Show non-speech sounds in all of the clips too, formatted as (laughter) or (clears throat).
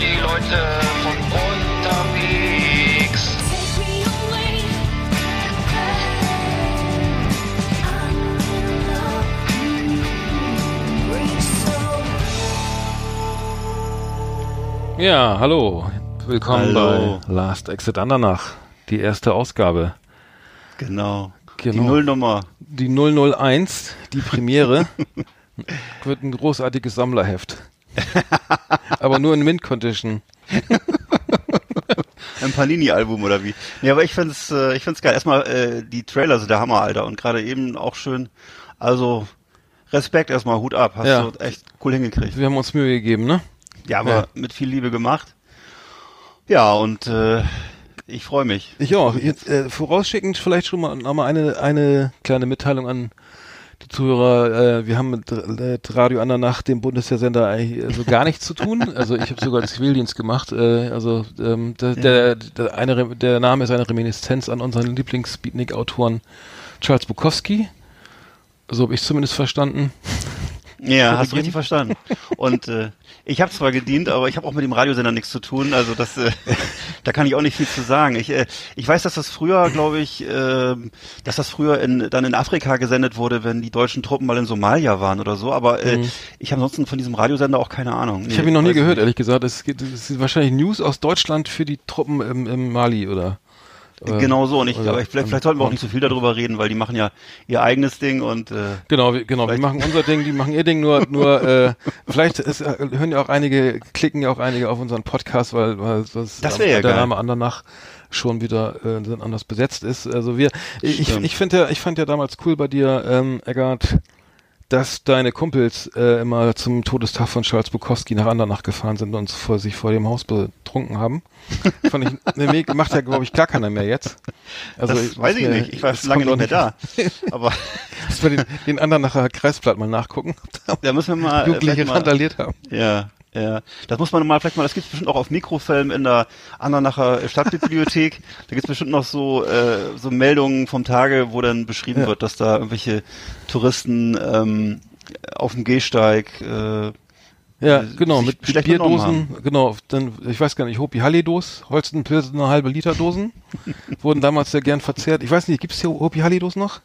die Leute von unterwegs. Ja, hallo. Willkommen Hallo. bei Last Exit Andernach. Die erste Ausgabe. Genau. Genau. Die Nullnummer. Die 001, die Premiere, (laughs) wird ein großartiges Sammlerheft. (laughs) Aber nur in Mint Condition. (laughs) Ein Panini-Album oder wie? Nee, aber ich find's, äh, ich find's geil. Erstmal, äh, die Trailer sind der Hammer, Alter. Und gerade eben auch schön. Also, Respekt erstmal, Hut ab. Hast Ja. du echt cool hingekriegt. Wir haben uns Mühe gegeben, ne? Ja, aber Ja. mit viel Liebe gemacht. Ja, und äh, ich freue mich. Ich auch. Jetzt, äh, vorausschickend vielleicht schon mal noch mal eine, eine kleine Mitteilung an die Zuhörer. Äh, wir haben mit äh, Radio Andernach, dem Bundeswehrsender, eigentlich äh, so gar nichts zu tun. Also ich habe sogar Zivildienst gemacht. Äh, also ähm, der, der, der, eine, der Name ist eine Reminiszenz an unseren Lieblings-Beatnik-Autoren Charles Bukowski. So habe ich zumindest verstanden. Ja, hast du richtig verstanden. Und äh, ich habe zwar gedient, aber ich habe auch mit dem Radiosender nichts zu tun. Also das, äh, da kann ich auch nicht viel zu sagen. Ich, äh, ich weiß, dass das früher, glaube ich, äh, dass das früher in, dann in Afrika gesendet wurde, wenn die deutschen Truppen mal in Somalia waren oder so. Aber äh, ich habe ansonsten von diesem Radiosender auch keine Ahnung. Mhm. Ich habe ihn noch nie gehört, nicht. ehrlich gesagt. Es, geht, es ist wahrscheinlich News aus Deutschland für die Truppen im, im Mali, oder? Äh, Genau so. Und ich, oder aber ich, vielleicht, vielleicht sollten wir auch nicht so viel darüber reden, weil die machen ja ihr eigenes Ding und äh, Genau, wir, genau, wir machen unser Ding, die machen ihr Ding nur, nur (laughs) äh, vielleicht ist, äh, hören ja auch einige, klicken ja auch einige auf unseren Podcast, weil, weil das, Das ja der geil. Name Andernach schon wieder äh, anders besetzt ist. Also wir, ich, Stimmt. ich finde ja, ich fand ja damals cool bei dir, ähm, Eggert, dass deine Kumpels äh, immer zum Todestag von Charles Bukowski nach Andernach gefahren sind und vor, sich vor dem Haus betrunken haben. (laughs) Fand ich, ne, macht ja, glaube ich, gar keiner mehr jetzt. Also, das weiß ich mir- nicht. Ich war lange nicht mehr da. Aber (laughs) Müssen wir den, den Andernacher Kreisblatt mal nachgucken, da da müssen wir mal, äh, Jugendliche mal randaliert haben. Ja, ja. Das muss man mal, vielleicht mal, das gibt's bestimmt auch auf Mikrofilm in der Andernacher Stadtbibliothek. (laughs) da gibt's bestimmt noch so, äh, so Meldungen vom Tage, wo dann beschrieben Ja. wird, dass da irgendwelche Touristen ähm, auf dem Gehsteig äh, Ja, äh, genau, mit Bierdosen, genau, dann, ich weiß gar nicht, Hopi Hallidos, Holstenpilz, eine halbe Liter Dosen, (laughs) wurden damals sehr gern verzehrt. Ich weiß nicht, gibt's hier Hopi Hallidos noch?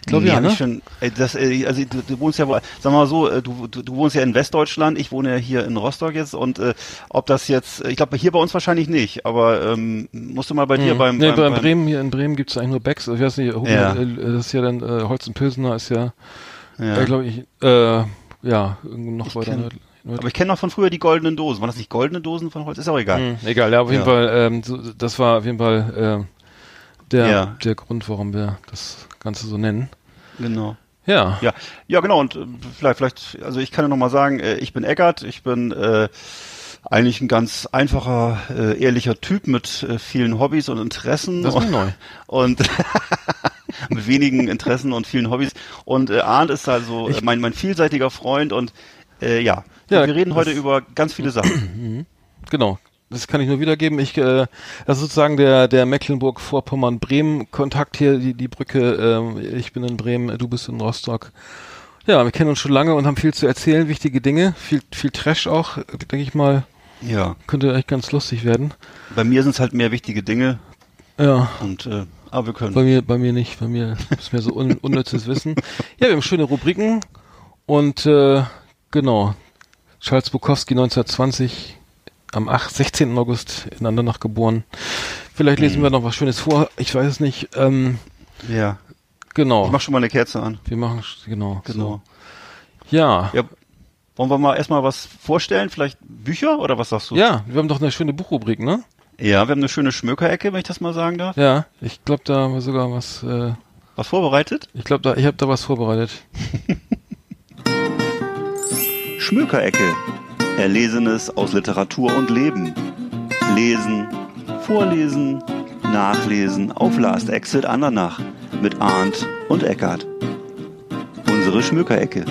Ich glaube nee, ja, ne? ich Schon, ey, das, äh, also du, du wohnst ja, sag mal so, äh, du, du, du wohnst ja in Westdeutschland, ich wohne ja hier in Rostock jetzt und äh, ob das jetzt, ich glaube hier bei uns wahrscheinlich nicht, aber ähm, musst du mal bei dir Mhm. beim, nee, beim, bei beim Bremen, hier in Bremen gibt's eigentlich nur Becks, ich weiß nicht, Hopi, Ja. äh, das ist ja dann, äh, Holstenpilsener ist ja, ja. ja. glaube ich, äh, ja, noch weiter kenn-. Aber ich kenne noch von früher die goldenen Dosen. Waren das nicht goldene Dosen von Holz? Ist auch egal. Mhm, egal, ja, auf jeden Ja. Fall, ähm, so, das war auf jeden Fall äh, der, Ja. der Grund, warum wir das Ganze so nennen. Genau. Ja. Ja, ja, genau. Und äh, vielleicht, vielleicht, also ich kann ja noch mal sagen, äh, ich bin Eckart. Ich bin äh, eigentlich ein ganz einfacher, äh, ehrlicher Typ mit äh, vielen Hobbys und Interessen. Das ist und, neu. und (laughs) mit wenigen Interessen und vielen Hobbys. Und äh, Arndt ist also äh, mein, mein vielseitiger Freund und äh, ja, Ja, wir reden heute über ganz viele Sachen. (clears throat) Genau. Das kann ich nur wiedergeben. Ich, äh, das ist sozusagen der, der Mecklenburg-Vorpommern-Bremen-Kontakt hier, die, die Brücke. Ähm, ich bin in Bremen, du bist in Rostock. Ja, wir kennen uns schon lange und haben viel zu erzählen, wichtige Dinge, viel, viel Trash auch, denke ich mal, Ja, könnte echt ganz lustig werden. bei mir sind es halt mehr wichtige Dinge Ja, und äh, aber wir können. bei mir, bei mir nicht, bei mir ist mehr so un, unnützes Wissen. (laughs) Ja, wir haben schöne Rubriken und äh, genau, Charles Bukowski 1920 am 8, 16. August in Andernach geboren. Vielleicht lesen wir noch was Schönes vor, ich weiß es nicht. Ähm, Ja, genau, ich mach schon mal eine Kerze an. wir machen, genau, Genau. So. Ja. Ja, wollen wir mal erstmal was vorstellen? Vielleicht Bücher oder was sagst du? ja, wir haben doch eine schöne Buchrubrik, ne? Ja, wir haben eine schöne Schmökerecke, wenn ich das mal sagen darf. Ja, ich glaube, da haben wir sogar was, äh, Was vorbereitet? ich glaube, da, ich habe da was vorbereitet. (laughs) Schmökerecke. Erlesenes aus Literatur und Leben. Lesen, vorlesen, nachlesen auf Last Exit Andernach mit Arndt und Eckart. Unsere Schmökerecke.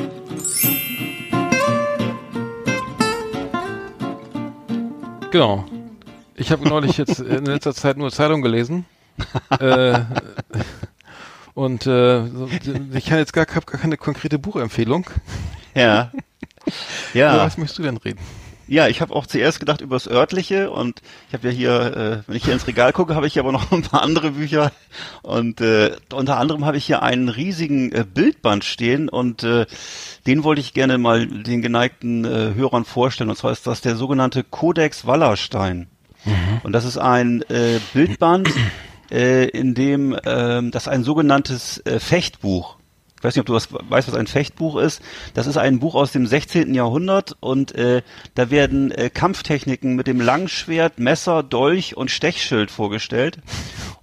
Genau. Ich habe neulich jetzt in letzter Zeit nur Zeitung gelesen. äh, und äh, ich kann jetzt gar, gar keine konkrete Buchempfehlung. Ja. Über Ja. was möchtest du denn reden? Ja, ich habe auch zuerst gedacht über das örtliche und ich habe ja hier, äh, wenn ich hier ins Regal gucke, habe ich hier aber noch (laughs) ein paar andere Bücher und äh, unter anderem habe ich hier einen riesigen äh, Bildband stehen und äh, den wollte ich gerne mal den geneigten äh, Hörern vorstellen und zwar ist das der sogenannte Codex Wallerstein mhm. und das ist ein äh, Bildband, äh, in dem äh, das ein sogenanntes äh, Fechtbuch ich weiß nicht, ob du was weißt, was ein Fechtbuch ist. Das ist ein Buch aus dem 16. Jahrhundert und äh, da werden äh, Kampftechniken mit dem Langschwert, Messer, Dolch und Stechschild vorgestellt.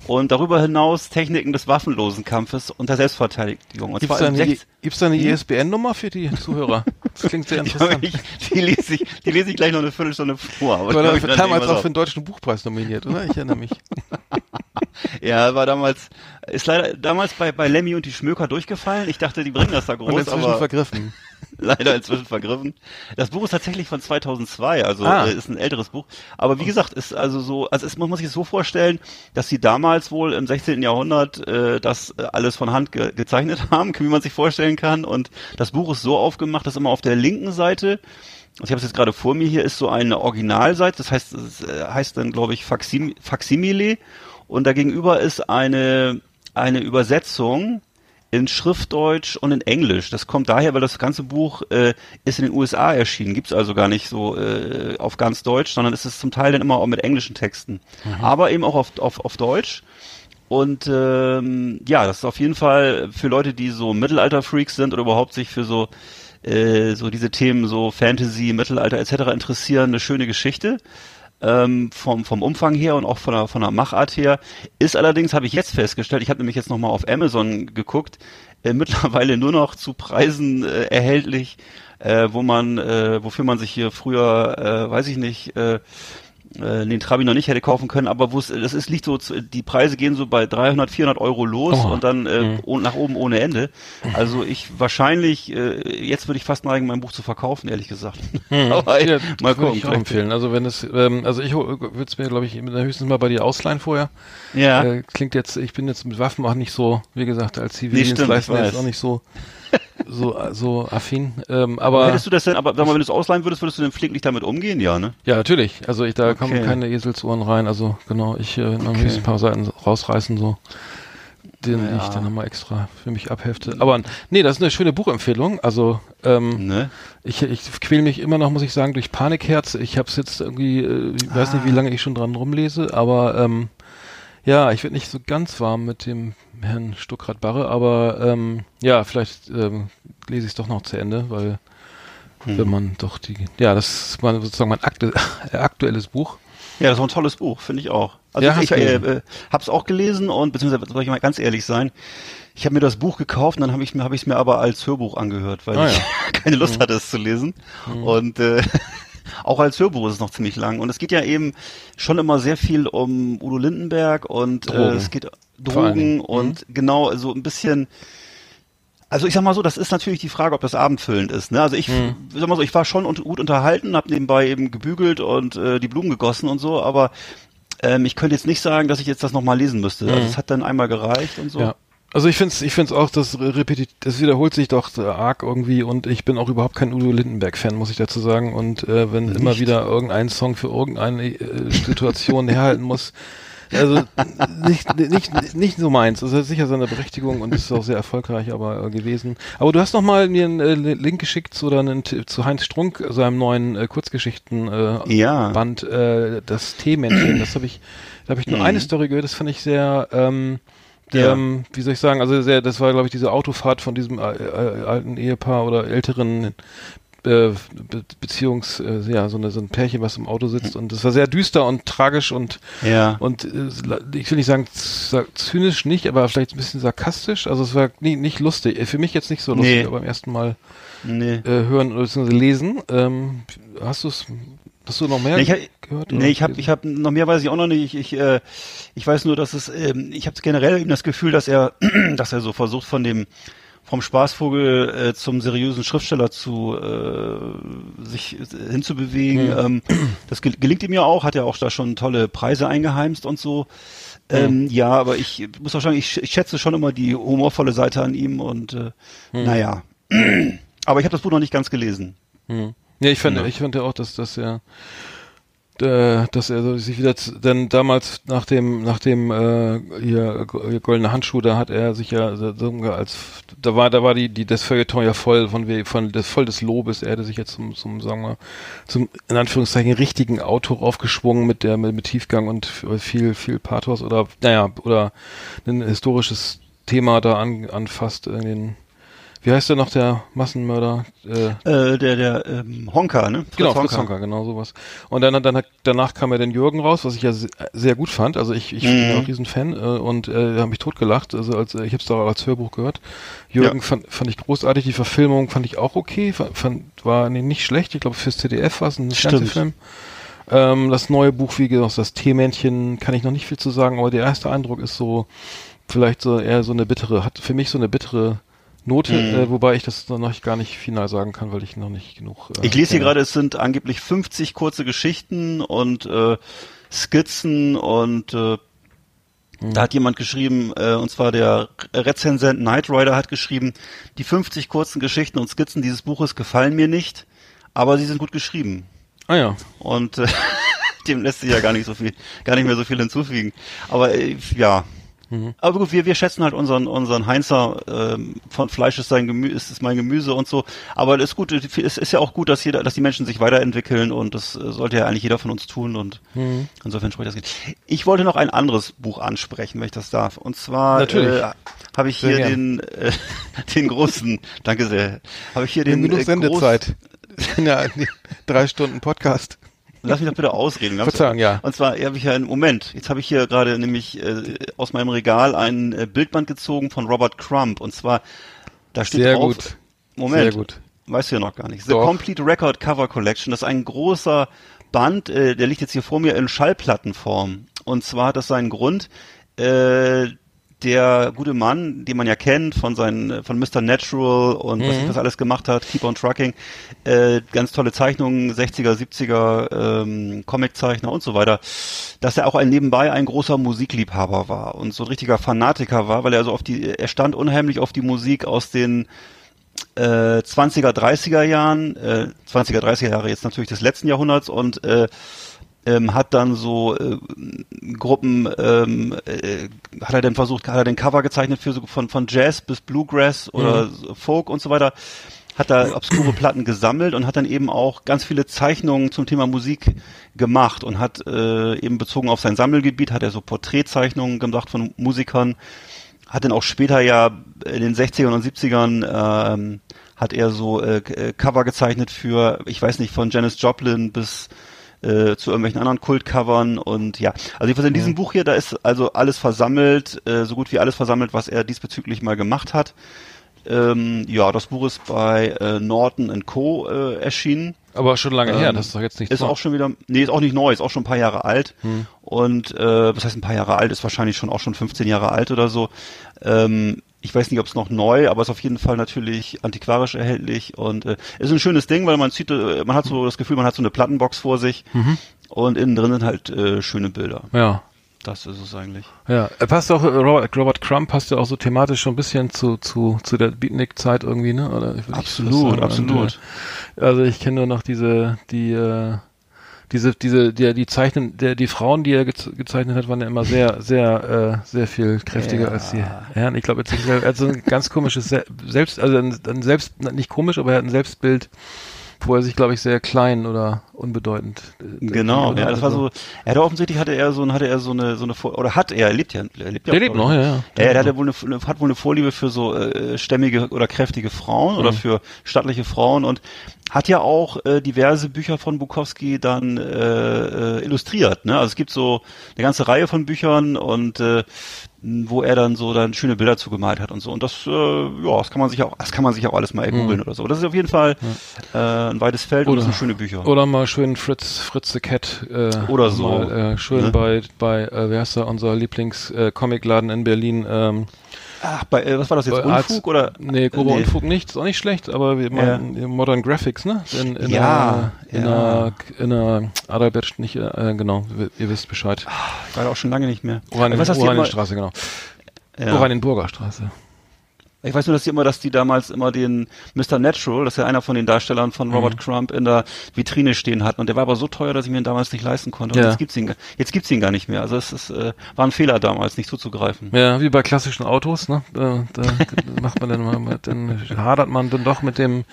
Und darüber hinaus Techniken des waffenlosen Kampfes und der Selbstverteidigung. Gibt es da eine, gibt's da eine ISBN-Nummer für die Zuhörer? Das klingt sehr (laughs) interessant. ich, die, lese ich, die lese ich gleich noch eine Viertelstunde vor. Aber war damals auch für den Deutschen Buchpreis nominiert, oder? Ich erinnere mich. (laughs) ja, war damals, ist leider damals bei, bei Lemmy und die Schmöker durchgefallen. Ich dachte, die bringen das da groß. Und inzwischen aber vergriffen. (laughs) leider inzwischen vergriffen. Das Buch ist tatsächlich von 2002, also ah. äh, ist ein älteres Buch. Aber wie gesagt, ist also so, also es, man muss sich es so vorstellen, dass sie damals wohl im 16. Jahrhundert äh, das äh, alles von Hand ge gezeichnet (laughs) haben, wie man sich vorstellen kann. Und das Buch ist so aufgemacht, dass immer auf der linken Seite also ich habe es jetzt gerade vor mir, hier ist so eine Originalseite, das heißt, das äh, heißt dann, glaube ich, Faxim Faximile und dagegenüber ist eine, eine Übersetzung in Schriftdeutsch und in Englisch. Das kommt daher, weil das ganze Buch äh, ist in den USA erschienen. Gibt's also gar nicht so äh, auf ganz Deutsch, sondern ist es zum Teil dann immer auch mit englischen Texten. Mhm. Aber eben auch auf, auf, auf Deutsch. Und ähm, ja, das ist auf jeden Fall für Leute, die so Mittelalter-Freaks sind oder überhaupt sich für so äh, so diese Themen so Fantasy, Mittelalter etc. interessieren, eine schöne Geschichte ähm, vom, vom Umfang her und auch von der, von der Machart her. Ist allerdings, habe ich jetzt festgestellt, ich habe nämlich jetzt nochmal auf Amazon geguckt, äh, mittlerweile nur noch zu Preisen äh, erhältlich, äh, wo man, äh, wofür man sich hier früher, äh, weiß ich nicht, äh, äh, den Trabi noch nicht hätte kaufen können, aber wo es, das ist, liegt so, die Preise gehen so bei 300, 400 Euro los oh. und dann äh, mhm. nach oben ohne Ende. Also ich wahrscheinlich, äh, jetzt würde ich fast neigen, mein Buch zu verkaufen, ehrlich gesagt. Mhm. (laughs) aber ja, mal gucken. Ich auch empfehlen. Also wenn es, ähm, also ich würde es mir, glaube ich, höchstens mal bei dir ausleihen vorher. Ja. Äh, klingt jetzt, ich bin jetzt mit Waffen auch nicht so, wie gesagt, als Zivildienstleister nee, ist auch nicht so so, so affin. Ähm, aber hättest du das denn, aber sag mal, wenn du es ausleihen würdest, würdest du denn flink damit umgehen, ja, ne? Ja, natürlich. Also ich, da okay. kommen keine Eselsohren rein. Also genau, ich äh, okay. ein paar Seiten rausreißen so den ja. ich dann nochmal extra für mich abhefte. Aber nee, das ist eine schöne Buchempfehlung. Also ähm, ne? ich, ich quäle mich immer noch, muss ich sagen, durch Panikherz. Ich habe es jetzt irgendwie, äh, ich ah. weiß nicht, wie ah. lange ich schon dran rumlese, aber ähm, ja, ich werde nicht so ganz warm mit dem Herrn Stuckrad-Barre, aber ähm, ja, vielleicht ähm, lese ich es doch noch zu Ende, weil hm. wenn man doch die, ja, das ist mal sozusagen mein aktu aktuelles Buch. Ja, das ist ein tolles Buch, finde ich auch. Also ja, ich äh, äh, habe es auch gelesen und beziehungsweise soll ich mal ganz ehrlich sein, ich habe mir das Buch gekauft und dann habe ich mir habe ich es mir aber als Hörbuch angehört, weil ah, ich ja. (laughs) keine Lust mhm. hatte es zu lesen mhm. und äh, auch als Hörbuch ist es noch ziemlich lang. Und es geht ja eben schon immer sehr viel um Udo Lindenberg und äh, es geht Drogen und mhm. genau so ein bisschen. Also ich sag mal so, das ist natürlich die Frage, ob das abendfüllend ist. Ne? Also ich mhm. sag mal so, ich war schon gut unterhalten, habe nebenbei eben gebügelt und äh, die Blumen gegossen und so, aber ähm, ich könnte jetzt nicht sagen, dass ich jetzt das nochmal lesen müsste. Also mhm. Also es hat dann einmal gereicht und so. Ja. Also ich finde es ich find's auch, das repetit, das wiederholt sich doch arg irgendwie und ich bin auch überhaupt kein Udo Lindenberg-Fan, muss ich dazu sagen. Und äh, wenn Nicht. immer wieder irgendein Song für irgendeine äh, Situation herhalten muss, also nicht, nicht, nicht so meins. Das hat sicher seine Berechtigung und ist auch sehr erfolgreich aber äh, gewesen. Aber du hast noch mal mir einen äh, Link geschickt zu, einen, zu Heinz Strunk, seinem neuen äh, Kurzgeschichten äh, ja. Band, äh, das T-Männchen. Das habe ich, da habe ich nur mhm. eine Story gehört, das fand ich sehr ähm, ja. Ähm, wie soll ich sagen, also sehr, das war, glaube ich, diese Autofahrt von diesem äh, äh, alten Ehepaar oder älteren äh, Be Beziehungs, äh, ja, so, eine, so ein Pärchen, was im Auto sitzt und das war sehr düster und tragisch und ja. und äh, ich will nicht sagen zynisch nicht, aber vielleicht ein bisschen sarkastisch. Also es war nie, nicht lustig. Für mich jetzt nicht so lustig, nee. aber beim ersten Mal nee. hören oder lesen. Ähm, hast du es Hast du noch mehr ich, gehört? Nee, ich habe ich hab, noch mehr weiß ich auch noch nicht. Ich, ich, äh, ich weiß nur, dass es, ähm, ich habe generell eben das Gefühl, dass er, (clears throat) dass er so versucht von dem vom Spaßvogel äh, zum seriösen Schriftsteller zu äh, sich hinzubewegen. Mhm. Ähm, das gelingt ihm ja auch, hat er auch da schon tolle Preise eingeheimst und so. Ähm, mhm. Ja, aber ich muss auch sagen, ich, ich schätze schon immer die humorvolle Seite an ihm und äh, mhm. naja. (clears throat) aber ich habe das Buch noch nicht ganz gelesen. Mhm. Ja, ich fand, ja. ich fand ja auch, dass, er äh, dass er sich wieder denn damals nach dem nach dem äh, hier, hier goldene Handschuh da hat er sich ja als da war da war die die das Feuilleton ja voll von von das voll des Lobes. Er hätte sich jetzt zum zum sagen wir zum in Anführungszeichen richtigen Auto aufgeschwungen mit der mit, mit Tiefgang und viel viel Pathos oder naja oder ein historisches Thema da an, anfasst in den wie heißt der noch, der Massenmörder? Äh, äh, der, der ähm, Honka, ne? Fritz genau, Honka. Fritz Honka, genau sowas. Und dann, dann danach kam ja den Jürgen raus, was ich ja sehr gut fand. Also ich, ich mhm. bin ja auch riesen Fan äh, und äh, habe mich totgelacht. Also als ich habe es doch als Hörbuch gehört. Jürgen ja. fand, fand ich großartig. Die Verfilmung fand ich auch okay. Fand, war nee, nicht schlecht. Ich glaube fürs CDF war es ein Fernsehfilm. Ähm, das neue Buch, wie gesagt, das T-Männchen, kann ich noch nicht viel zu sagen, aber der erste Eindruck ist so, vielleicht so eher so eine bittere, hat für mich so eine bittere Note, mhm. äh, wobei ich das noch gar nicht final sagen kann, weil ich noch nicht genug. Äh, ich lese hier gerade, es sind angeblich 50 kurze Geschichten und äh, Skizzen und äh, mhm. da hat jemand geschrieben, äh, und zwar der Rezensent Knight Rider hat geschrieben, die 50 kurzen Geschichten und Skizzen dieses Buches gefallen mir nicht, aber sie sind gut geschrieben. Ah ja. Und äh, (laughs) dem lässt sich ja gar nicht so viel, gar nicht mehr so viel hinzufügen. Aber äh, ja, Mhm. Aber gut, wir, wir schätzen halt unseren, unseren Heinzer, ähm, von Fleisch ist sein Gemüse, ist, ist mein Gemüse und so. Aber es ist gut, es ist ja auch gut, dass jeder, dass die Menschen sich weiterentwickeln und das äh, sollte ja eigentlich jeder von uns tun und mhm. insofern spricht das geht. Ich wollte noch ein anderes Buch ansprechen, wenn ich das darf. Und zwar äh, habe ich hier den, äh, (laughs) den großen, danke sehr, habe ich hier den. Genug äh, Sendezeit. (laughs) ja, drei Stunden Podcast. Lass mich doch bitte ausreden. Verzeihung, ja. Und zwar habe ich ja einen Moment. Jetzt habe ich hier gerade nämlich äh, aus meinem Regal ein äh, Bildband gezogen von Robert Crump. Und zwar, da steht Sehr drauf. Gut. Moment. Sehr gut. Weißt du ja noch gar nicht. The Doch. Complete Record Cover Collection. Das ist ein großer Band, äh, der liegt jetzt hier vor mir in Schallplattenform. Und zwar hat das seinen Grund. Äh, der gute Mann, den man ja kennt von seinen, von Mr. Natural und mhm. was ich was alles gemacht hat, Keep on Trucking, äh, ganz tolle Zeichnungen, 60er, 70er, ähm, Comiczeichner und so weiter, dass er auch ein nebenbei ein großer Musikliebhaber war und so ein richtiger Fanatiker war, weil er so auf die, er stand unheimlich auf die Musik aus den äh, 20er, 30er Jahren, äh, 20er, 30er Jahre jetzt natürlich des letzten Jahrhunderts und äh, ähm, hat dann so äh, Gruppen, ähm, äh, hat er dann versucht, hat er den Cover gezeichnet für so von, von Jazz bis Bluegrass oder mhm. Folk und so weiter, hat da obskure Platten gesammelt und hat dann eben auch ganz viele Zeichnungen zum Thema Musik gemacht und hat äh, eben bezogen auf sein Sammelgebiet, hat er so Porträtzeichnungen gemacht von Musikern, hat dann auch später ja in den 60ern und 70ern ähm, hat er so äh, Cover gezeichnet für, ich weiß nicht, von Janis Joplin bis äh, zu irgendwelchen anderen Kultcovern und ja, also jedenfalls in diesem. Buch hier, da ist also alles versammelt, äh, so gut wie alles versammelt, was er diesbezüglich mal gemacht hat. Ähm, ja, das Buch ist bei äh, Norton Co. Äh, erschienen. Aber schon lange ähm, her, das ist doch jetzt nicht Ist neu. auch schon wieder, nee, ist auch nicht neu, ist auch schon ein paar Jahre alt. Hm. Und äh, was heißt ein paar Jahre alt, ist wahrscheinlich schon auch schon 15 Jahre alt oder so. Ähm, ich weiß nicht, ob es noch neu, aber ist auf jeden Fall natürlich antiquarisch erhältlich und äh, ist ein schönes Ding, weil man sieht, äh, man hat so das Gefühl, man hat so eine Plattenbox vor sich mhm. und innen drin sind halt äh, schöne Bilder. Ja. Das ist es eigentlich. Ja, passt auch Robert, Robert Crump passt ja auch so thematisch schon ein bisschen zu zu zu der Beatnik-Zeit irgendwie, ne? Oder absolut, absolut. Und, äh, also ich kenne nur noch diese die äh, diese, diese, die, die Zeichnen, der, die Frauen, die er gezeichnet hat, waren ja immer sehr, sehr, äh, sehr viel kräftiger ja. als die Herren. Ich glaube, er hat so ein ganz komisches Selbst, also ein, ein Selbst, nicht komisch, aber er hat ein Selbstbild, wo er sich, glaube ich, sehr klein oder unbedeutend. Äh, genau, ja, das war so. Er hatte offensichtlich hatte er so, hatte er so eine, so eine, oder hat er, er lebt ja, er lebt ja. Der lebt noch, ja, ja. Er, er hat wohl eine, hat wohl eine Vorliebe für so äh, stämmige oder kräftige Frauen mhm. oder für stattliche Frauen und hat ja auch äh, diverse Bücher von Bukowski dann äh, äh, illustriert. Ne? Also es gibt so eine ganze Reihe von Büchern und äh, wo er dann so dann schöne Bilder zugemalt hat und so. Und das, äh, ja, das kann man sich auch, das kann man sich auch alles mal googeln mhm. oder so. Das ist auf jeden Fall ja. äh, ein weites Feld oder, und das sind schöne Bücher. Oder mal schön Fritz, Fritz the Cat. Äh, oder so. Mal, äh, schön ne? bei, bei, äh, wer heißt da, unser Lieblings-Comicladen in Berlin, ähm, Ach, bei, äh, was war das jetzt? Unfug Arzt, oder? Nee, grober nee. Unfug nicht, ist auch nicht schlecht, aber wir ja. Modern Graphics, ne? In, in ja, einer, in ja. einer, in einer Adalbert, nicht, äh, genau, ihr, wisst Bescheid. Ich war auch schon lange nicht mehr. Oranienstraße, genau. Ja. Oranienburger Straße. Ich weiß nur, dass die immer, dass die damals immer den Mr. Natural, das ist ja einer von den Darstellern von Robert Mhm. In der Vitrine stehen hatten. Und der war aber so teuer, dass ich mir ihn damals nicht leisten konnte. Und Ja. jetzt gibt's ihn, jetzt gibt's ihn gar nicht mehr. Also es ist, äh, war ein Fehler damals, nicht zuzugreifen. Ja, wie bei klassischen Autos, ne? Da, da (laughs) macht man dann mal, dann hadert man dann doch mit dem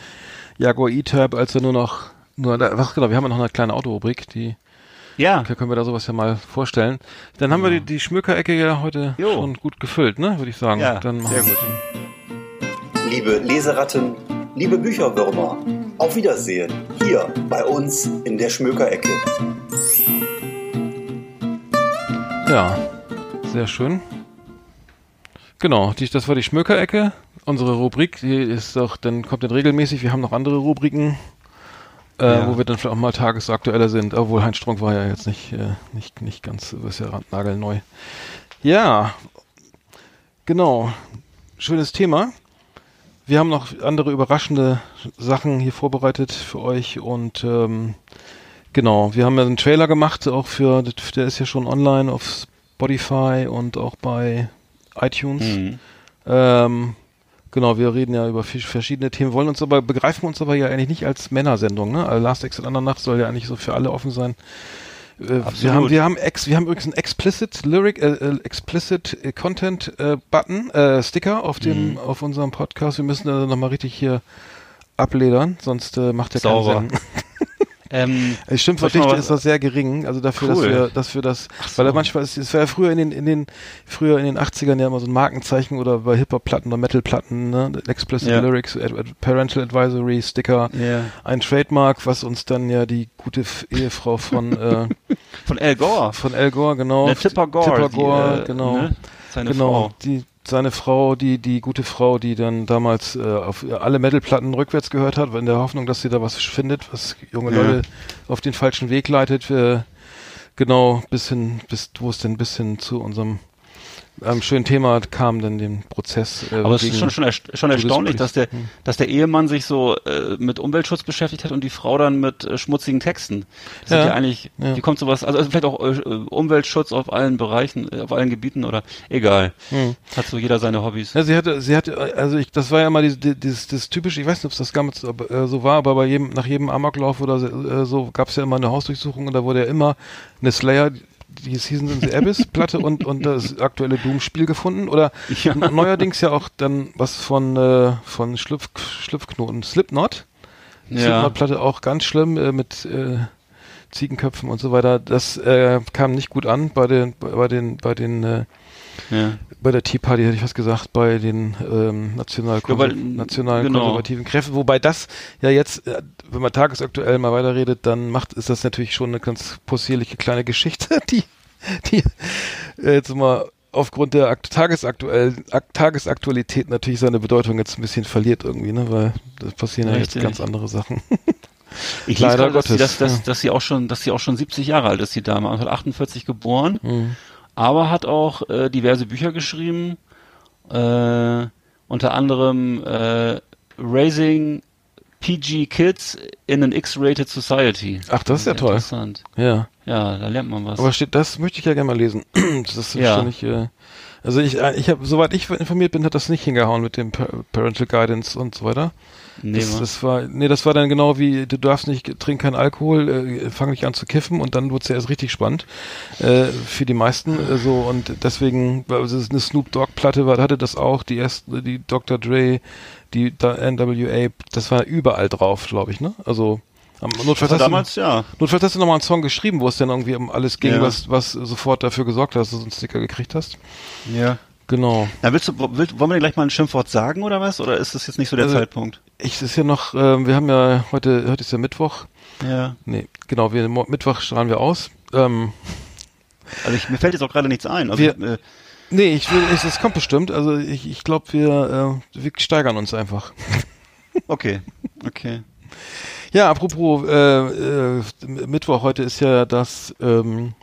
Jaguar E-Type, als er nur noch, nur, ach genau, wir haben ja noch eine kleine Autorubrik, die, Ja. da können wir da sowas ja mal vorstellen. Dann haben wir die, die Schmökerecke ja heute Jo. schon gut gefüllt, ne? Würde ich sagen. Ja, sehr gut. Liebe Leseratten, liebe Bücherwürmer, auf Wiedersehen hier bei uns in der Schmökerecke. Ja, sehr schön. Genau, die, das war die Schmökerecke. Unsere Rubrik, die ist doch, dann kommt dann regelmäßig. Wir haben noch andere Rubriken, äh, Ja. wo wir dann vielleicht auch mal tagesaktueller sind. Obwohl Heinz Strunk war ja jetzt nicht, äh, nicht, nicht ganz, ist ja nagelneu. Ja, genau. Schönes Thema. Wir haben noch andere überraschende Sachen hier vorbereitet für euch und ähm, genau, wir haben ja einen Trailer gemacht, auch für, der ist ja schon online auf Spotify und auch bei iTunes. Mhm. Ähm, genau, wir reden ja über verschiedene Themen, wollen uns aber, begreifen uns aber ja eigentlich nicht als Männersendung, ne? Also Last Exit Nacht soll ja eigentlich so für alle offen sein. Äh, wir Absolut. haben, wir haben ex, wir haben übrigens einen explicit Lyric, äh, äh, explicit äh, Content äh, Button, äh, Sticker auf dem, Mhm. auf unserem Podcast. Wir müssen da nochmal richtig hier abledern, sonst äh, macht der Sauber. keinen Sinn. Ähm, Die ich mal ist das sehr gering, also dafür, dass Cool. wir, dass wir das, so. weil er manchmal ist, es war ja früher in den, in den, früher in den 80ern ja immer so ein Markenzeichen oder bei Hip-Hop-Platten oder Metal-Platten, ne, Explicit Ja. Lyrics, Ad Ad Parental Advisory, Sticker, ja. ein Trademark, was uns dann ja die gute Ehefrau von, äh, (laughs) Von Al Gore. von Al Gore, genau. Der Tipper Gore. Tipper die, Gore, äh, genau. Ne? Seine genau, Frau. die seine Frau, die die gute Frau, die dann damals äh, auf alle Metalplatten rückwärts gehört hat, in der Hoffnung, dass sie da was findet, was junge Ja. Leute auf den falschen Weg leitet. Äh, genau, bis hin, bis wo es denn bis hin zu unserem ähm, schönen Thema kam, dann den Prozess. Äh, Aber es ist schon, schon, erst- schon erstaunlich, dass der, Hm. dass der Ehemann sich so äh, mit Umweltschutz beschäftigt hat und die Frau dann mit äh, schmutzigen Texten. Das Ja. ist ja eigentlich, Ja. wie kommt sowas, also, also vielleicht auch äh, Umweltschutz auf allen Bereichen, äh, auf allen Gebieten oder egal. Hm. Hat so jeder seine Hobbys. Ja, sie hatte, sie hatte, also ich, das war ja mal dieses, dieses, das typische, ich weiß nicht, ob es das damals äh, so war, aber bei jedem, nach jedem Amoklauf oder äh, so gab es ja immer eine Hausdurchsuchung und da wurde ja immer eine Slayer, die Season in the Abyss Platte und, und das aktuelle Doom-Spiel gefunden oder Ja. neuerdings ja auch dann was von, äh, von Schlüpf, Schlüpfknoten, Slipknot. Ja. Slipknot-Platte auch ganz schlimm äh, mit äh, Ziegenköpfen und so weiter. Das äh, kam nicht gut an bei den, bei den, bei den äh, ja. Bei der Tea Party hätte ich was gesagt, bei den ähm, national Ja, nationalen genau. konservativen Kräften. Wobei das ja jetzt, äh, wenn man tagesaktuell mal weiterredet, dann macht ist das natürlich schon eine ganz possierliche kleine Geschichte, (laughs) die, die äh, jetzt mal aufgrund der Akt tagesaktuell, Ak Tagesaktualität natürlich seine Bedeutung jetzt ein bisschen verliert irgendwie, ne? Weil da passieren ja jetzt Richtig. ganz andere Sachen. (laughs) Ich Leider lese gerade, dass, sie, Gottes, dass, dass, ja. dass sie auch schon, dass sie auch schon 70 Jahre alt ist, die Dame, 1948 geboren, Hm. Aber hat auch äh, diverse Bücher geschrieben, äh, unter anderem äh, Raising PG Kids in an X-Rated Society. Ach, das ist ja toll. Interessant. Ja. Ja, da lernt man was. Aber steht, das möchte ich ja gerne mal lesen. (clears throat) das ist Ja. nicht, äh, also ich, äh, ich habe, soweit ich informiert bin, hat das nicht hingehauen mit dem Pa- Parental Guidance und so weiter. Nee, das, das war, nee, das war dann genau wie, du darfst nicht, trink keinen Alkohol, äh, fang nicht an zu kiffen und dann wurde es ja erst richtig spannend, äh, für die meisten, äh, so, und deswegen, weil es eine Snoop Dogg Platte war, hatte das auch, die erste, die Dr. Dre, die NWA, das war überall drauf, glaube ich, ne? Also, am Notfalls hast du- damals, ja. Notfalls hast du nochmal einen Song geschrieben, wo es dann irgendwie um alles ging, Ja. was, was sofort dafür gesorgt hat, dass du so einen Sticker gekriegt hast. Ja. Genau. Na, willst du, willst, wollen wir dir gleich mal ein Schimpfwort sagen oder was? Oder ist das jetzt nicht so der Also- Zeitpunkt? Ich ist ja noch, ähm, wir haben ja heute, heute ist ja Mittwoch. Ja. Nee, genau, wir Mittwoch strahlen wir aus. Ähm, Also ich, mir fällt jetzt auch gerade nichts ein. Also, Wir- äh, nee, ich will, es, es kommt bestimmt. Also ich, ich glaube, wir, äh, wir steigern uns einfach. okay, okay. Ja, apropos äh, äh, Mittwoch, heute ist ja das, ähm,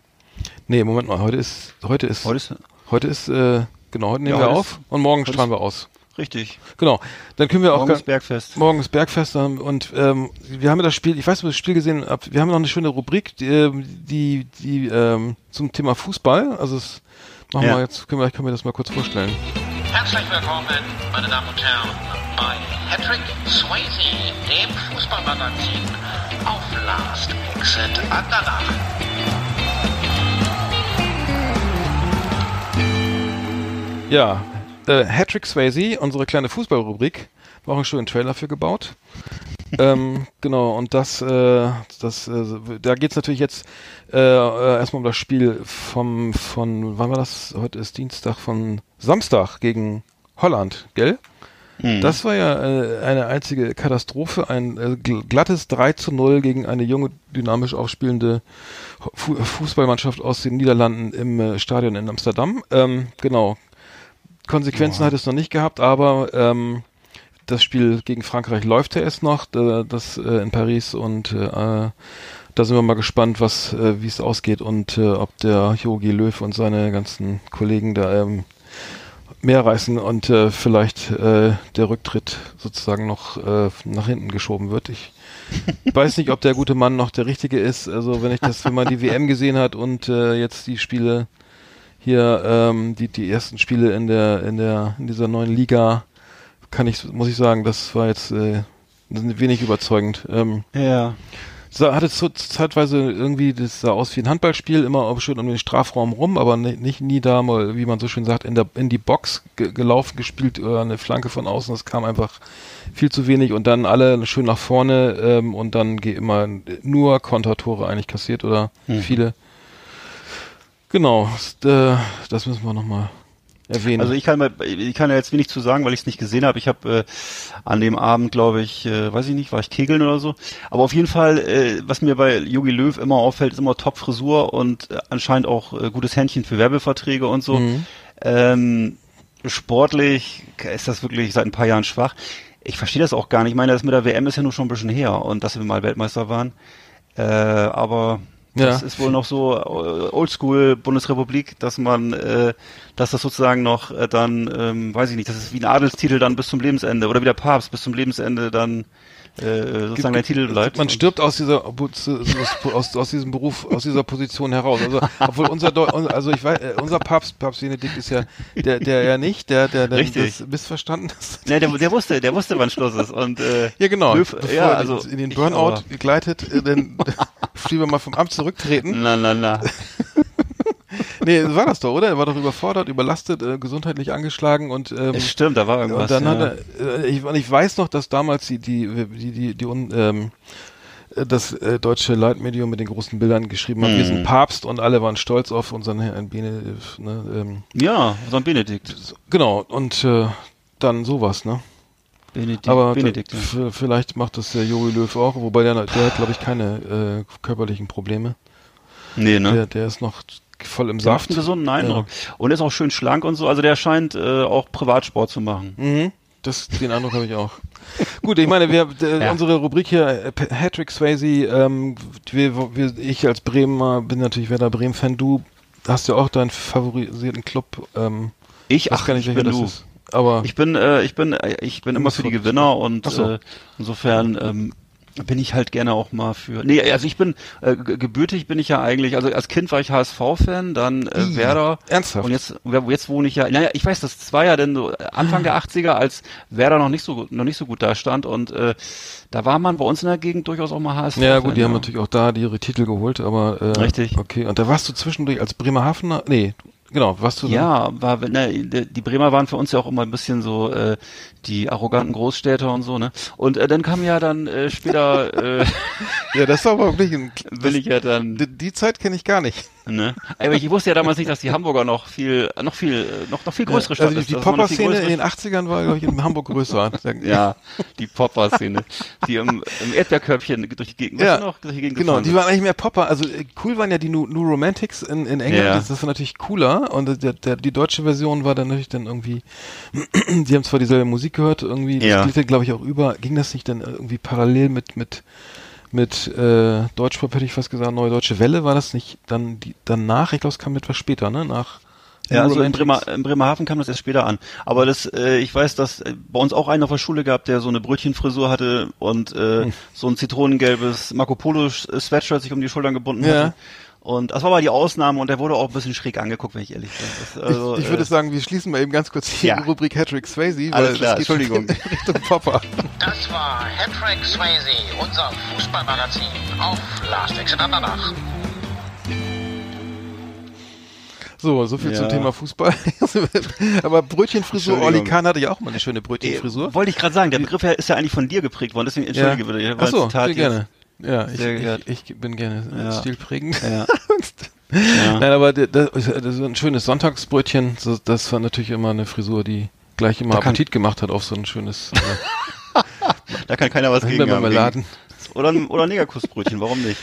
nee, Moment mal, heute ist, heute ist, Heute ist heute ist, äh, genau, heute nehmen Ja, wir auf und morgen strahlen ist- wir aus. Richtig. Genau, dann können wir auch Morgen ist Bergfest. Morgen ist Bergfest ähm, und ähm, wir haben ja das Spiel, ich weiß nicht, ob ihr das Spiel gesehen habt, wir haben noch eine schöne Rubrik, die, ähm, die, die ähm, zum Thema Fußball, also es machen Ja. wir jetzt, können wir, können wir das mal kurz vorstellen. Herzlich willkommen, meine Damen und Herren, bei Patrick Swayze, dem Fußballmagazin auf Last Exit Andernach. Ja, äh, Hattrick Swayze, unsere kleine Fußballrubrik, war auch einen schönen Trailer für gebaut. ähm, (laughs) genau, und das, äh, das, äh, da geht's natürlich jetzt äh, äh, erstmal um das Spiel vom, von, wann war das? Heute ist Dienstag, von Samstag gegen Holland, gell? Mhm. Das war ja äh, eine einzige Katastrophe, ein äh, gl- glattes 3 zu 0 gegen eine junge, dynamisch aufspielende Fu Fußballmannschaft aus den Niederlanden im äh, Stadion in Amsterdam. Ähm, genau. Konsequenzen hat es noch nicht gehabt, aber ähm, das Spiel gegen Frankreich läuft ja erst noch, das äh, in Paris und äh, da sind wir mal gespannt, was, äh, wie es ausgeht und äh, ob der Jogi Löw und seine ganzen Kollegen da ähm, mehr reißen und äh, vielleicht äh, der Rücktritt sozusagen noch äh, nach hinten geschoben wird. Ich (laughs) weiß nicht, ob der gute Mann noch der richtige ist. Also wenn ich das, wenn man die WM gesehen hat und äh, jetzt die Spiele hier, ähm, die die ersten Spiele in der in der in dieser neuen Liga, kann ich muss ich sagen, das war jetzt äh, wenig überzeugend. Ähm, Ja. sah, hatte so zeitweise irgendwie, das sah aus wie ein Handballspiel, immer schön um den Strafraum rum, aber nicht, nicht nie da mal, wie man so schön sagt, in der in die Box ge gelaufen, gespielt oder eine Flanke von außen. Das kam einfach viel zu wenig und dann alle schön nach vorne ähm, und dann immer nur Kontertore eigentlich kassiert oder Mhm. viele. Genau, das, müssen wir nochmal erwähnen. Also ich kann mal, ich kann ja jetzt wenig zu sagen, weil ich es nicht gesehen habe. Ich habe äh, an dem Abend, glaube ich, äh, weiß ich nicht, war ich kegeln oder so. Aber auf jeden Fall, äh, was mir bei Jogi Löw immer auffällt, ist immer Top-Frisur und äh, anscheinend auch äh, gutes Händchen für Werbeverträge und so. Mhm. Ähm, sportlich ist das wirklich seit ein paar Jahren schwach. Ich verstehe das auch gar nicht. Ich meine, das mit der WM ist ja nur schon ein bisschen her und dass wir mal Weltmeister waren. Äh, aber das ist wohl noch so äh, Oldschool Bundesrepublik, dass man, äh, dass das sozusagen noch äh, dann, ähm, weiß ich nicht, das ist wie ein Adelstitel dann bis zum Lebensende oder wie der Papst bis zum Lebensende dann äh, sozusagen der Titel bleibt. Man stirbt aus dieser (laughs) aus, aus diesem Beruf, aus dieser Position heraus. Also obwohl unser Deu also ich weiß, äh, unser Papst, Papst Benedikt ist ja der, der ja nicht, der, der, der Richtig. das missverstanden ist. Ne, der, der wusste, der wusste, wann Schluss ist und äh, Ja genau. Löw, Bevor ja, er also in den Burnout gleitet, äh, dann (laughs) lieber mal vom Amt zurücktreten. Na, na, na. (laughs) (laughs) Nee, war das doch, oder? Er war doch überfordert, überlastet, äh, gesundheitlich angeschlagen und ähm, stimmt, da war irgendwas. Und dann ja. hat er, äh, ich, ich weiß noch, dass damals die, die, die, die, die un, ähm, äh, das äh, deutsche Leitmedium mit den großen Bildern geschrieben hat, wir sind Papst und alle waren stolz auf unseren Herrn Benedikt, ne, ähm, ja, ein Benedikt. genau, und äh, dann sowas, ne? Benedikt, Aber Benedikt. ja. vielleicht macht das der Jogi Löw auch, wobei der, der hat, glaube ich, keine äh, körperlichen Probleme. Nee, ne? Der, der ist noch voll im macht Saft. einen gesunden Eindruck. Und ist auch schön schlank und so. Also der scheint äh, auch Privatsport zu machen. Mhm. Das, den Eindruck habe ich auch. (laughs) Gut, ich meine, wir, äh, Ja. unsere Rubrik hier, äh, P- Hattrick Swayze, ähm, wir, wir, ich als Bremer bin natürlich Werder Bremen-Fan. Du hast ja auch deinen favorisierten Club. Ähm, Ich, ach, gar nicht, ich bin das du. ist. Aber Ich bin, äh, ich bin, äh, ich bin immer für die Gewinner und so. äh, insofern ähm, bin ich halt gerne auch mal für. Nee, also ich bin äh, ge- gebürtig bin ich ja eigentlich. Also als Kind war ich HSV-Fan, dann äh, Werder. ernsthaft? Und jetzt, jetzt wohne ich ja. Naja, ich weiß, das war ja denn so Anfang der 80er, als Werder noch nicht so gut, noch nicht so gut da stand und äh, da war man bei uns in der Gegend durchaus auch mal HSV. ja gut, die haben natürlich auch da die ihre Titel geholt, aber äh, Richtig. Okay, und da warst du zwischendurch als Bremerhavener, nee, genau, warst du Ja, war, ne, die die Bremer waren für uns ja auch immer ein bisschen so äh, die arroganten Großstädter und so, ne? Und äh, dann kam ja dann äh, später äh, (laughs) ja, das war aber wirklich ein, bin ich ja dann, die, die Zeit kenne ich gar nicht. ne? Aber ich wusste ja damals nicht, dass die Hamburger noch viel, noch viel, äh, noch noch viel größere Stadt also die, ist. die noch viel Popper-Szene in den 80ern war, glaube ich, in Hamburg größer. ja, die Popper-Szene, die im, im Erdbeerkörbchen durch die Gegend, Ja, noch, durch die Gegend Genau, die waren eigentlich mehr Popper. Also äh, cool waren ja die New, New Romantics in, in England. Ja. Das, das war natürlich cooler. Und der, der, die deutsche Version war dann natürlich dann irgendwie, (clears throat) die haben zwar dieselbe Musik gehört, irgendwie, das Ja. glaube ich auch über. Ging das nicht dann irgendwie parallel mit, mit, mit äh, Deutschpop, hätte ich fast gesagt, Neue Deutsche Welle, war das nicht dann die, danach? Ich glaube, es kam etwas später, ne? Nach Ja, also in. Bremer, in Bremerhaven kam das erst später an. Aber das, äh, ich weiß, dass äh, bei uns auch einen auf der Schule gab, der so eine Brötchenfrisur hatte und äh, Hm. so ein zitronengelbes Marco Polo Sweatshirt sich um die Schultern gebunden Ja. hatte. Und das war aber die Ausnahme und der wurde auch ein bisschen schräg angeguckt, wenn ich ehrlich bin. Das, also, ich, ich würde äh, sagen, wir schließen mal eben ganz kurz die Ja. Rubrik Hattrick Swayze, Alles weil klar, das geht Entschuldigung. (laughs) in Richtung Popper. Das war Hattrick Swayze, unser Fußballmagazin auf Last Exit Andernach. So, so viel zum Ja. Thema Fußball. (laughs) Aber Brötchenfrisur, Olli. Kahn hatte ja auch mal eine schöne äh, Brötchenfrisur. wollte ich gerade sagen, der Begriff ist ja eigentlich von dir geprägt worden, deswegen entschuldige bitte. ich habe ein Achso, sehr jetzt. gerne. Ja, ich, ich, ich bin gerne Ja. stilprägend. (laughs) Ja. Nein, aber das das ist ein schönes Sonntagsbrötchen. So, Das war natürlich immer eine Frisur, die gleich immer Da Appetit gemacht hat auf so ein schönes äh, (laughs) Da kann keiner was gegen haben. Oder, oder Negerkussbrötchen, warum nicht?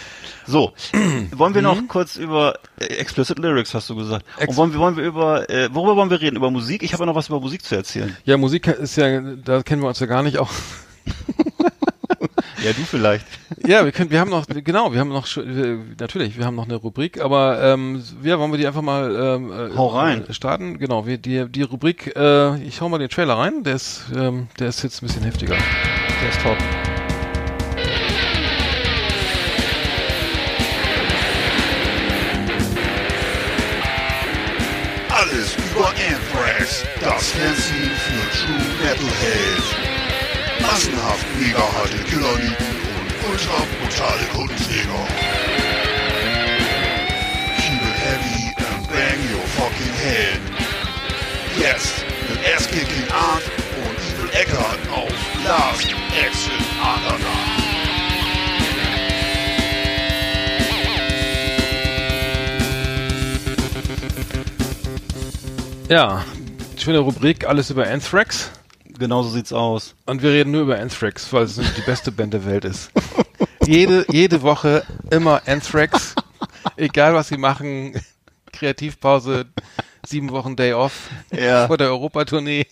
So, wollen wir noch Mhm. kurz über äh, Explicit Lyrics, hast du gesagt. Und wollen wir, wollen wir über, äh, worüber wollen wir reden? Über Musik? Ich habe ja noch was über Musik zu erzählen. Ja, Musik ist ja, da kennen wir uns ja gar nicht auch. (laughs) Ja, du vielleicht. (laughs) Ja, wir können, wir haben noch, genau, wir haben noch, natürlich, wir haben noch eine Rubrik, aber ähm, ja, wollen wir die einfach mal ähm, äh, Hau rein. starten? Genau, wir, die, die Rubrik, äh, ich hau mal den Trailer rein, der ist, ähm, der ist jetzt ein bisschen heftiger. Der ist top. Alles über Anthrax, das Fernsehen für True Metalheads. Mega harte Killerlieben und ultra brutale Kundenjäger. Keep it heavy and bang your fucking head. Jetzt mit Ass-Kicking Art und Evil Eckart auf Last Exit Andernach. Ja, schöne Rubrik, alles über Anthrax. Genau so sieht's aus. Und wir reden nur über Anthrax, weil es die beste Band der Welt ist. (laughs) jede, jede Woche immer Anthrax. Egal was sie machen. Kreativpause, sieben Wochen Day Off Ja. (laughs) vor der Europatournee.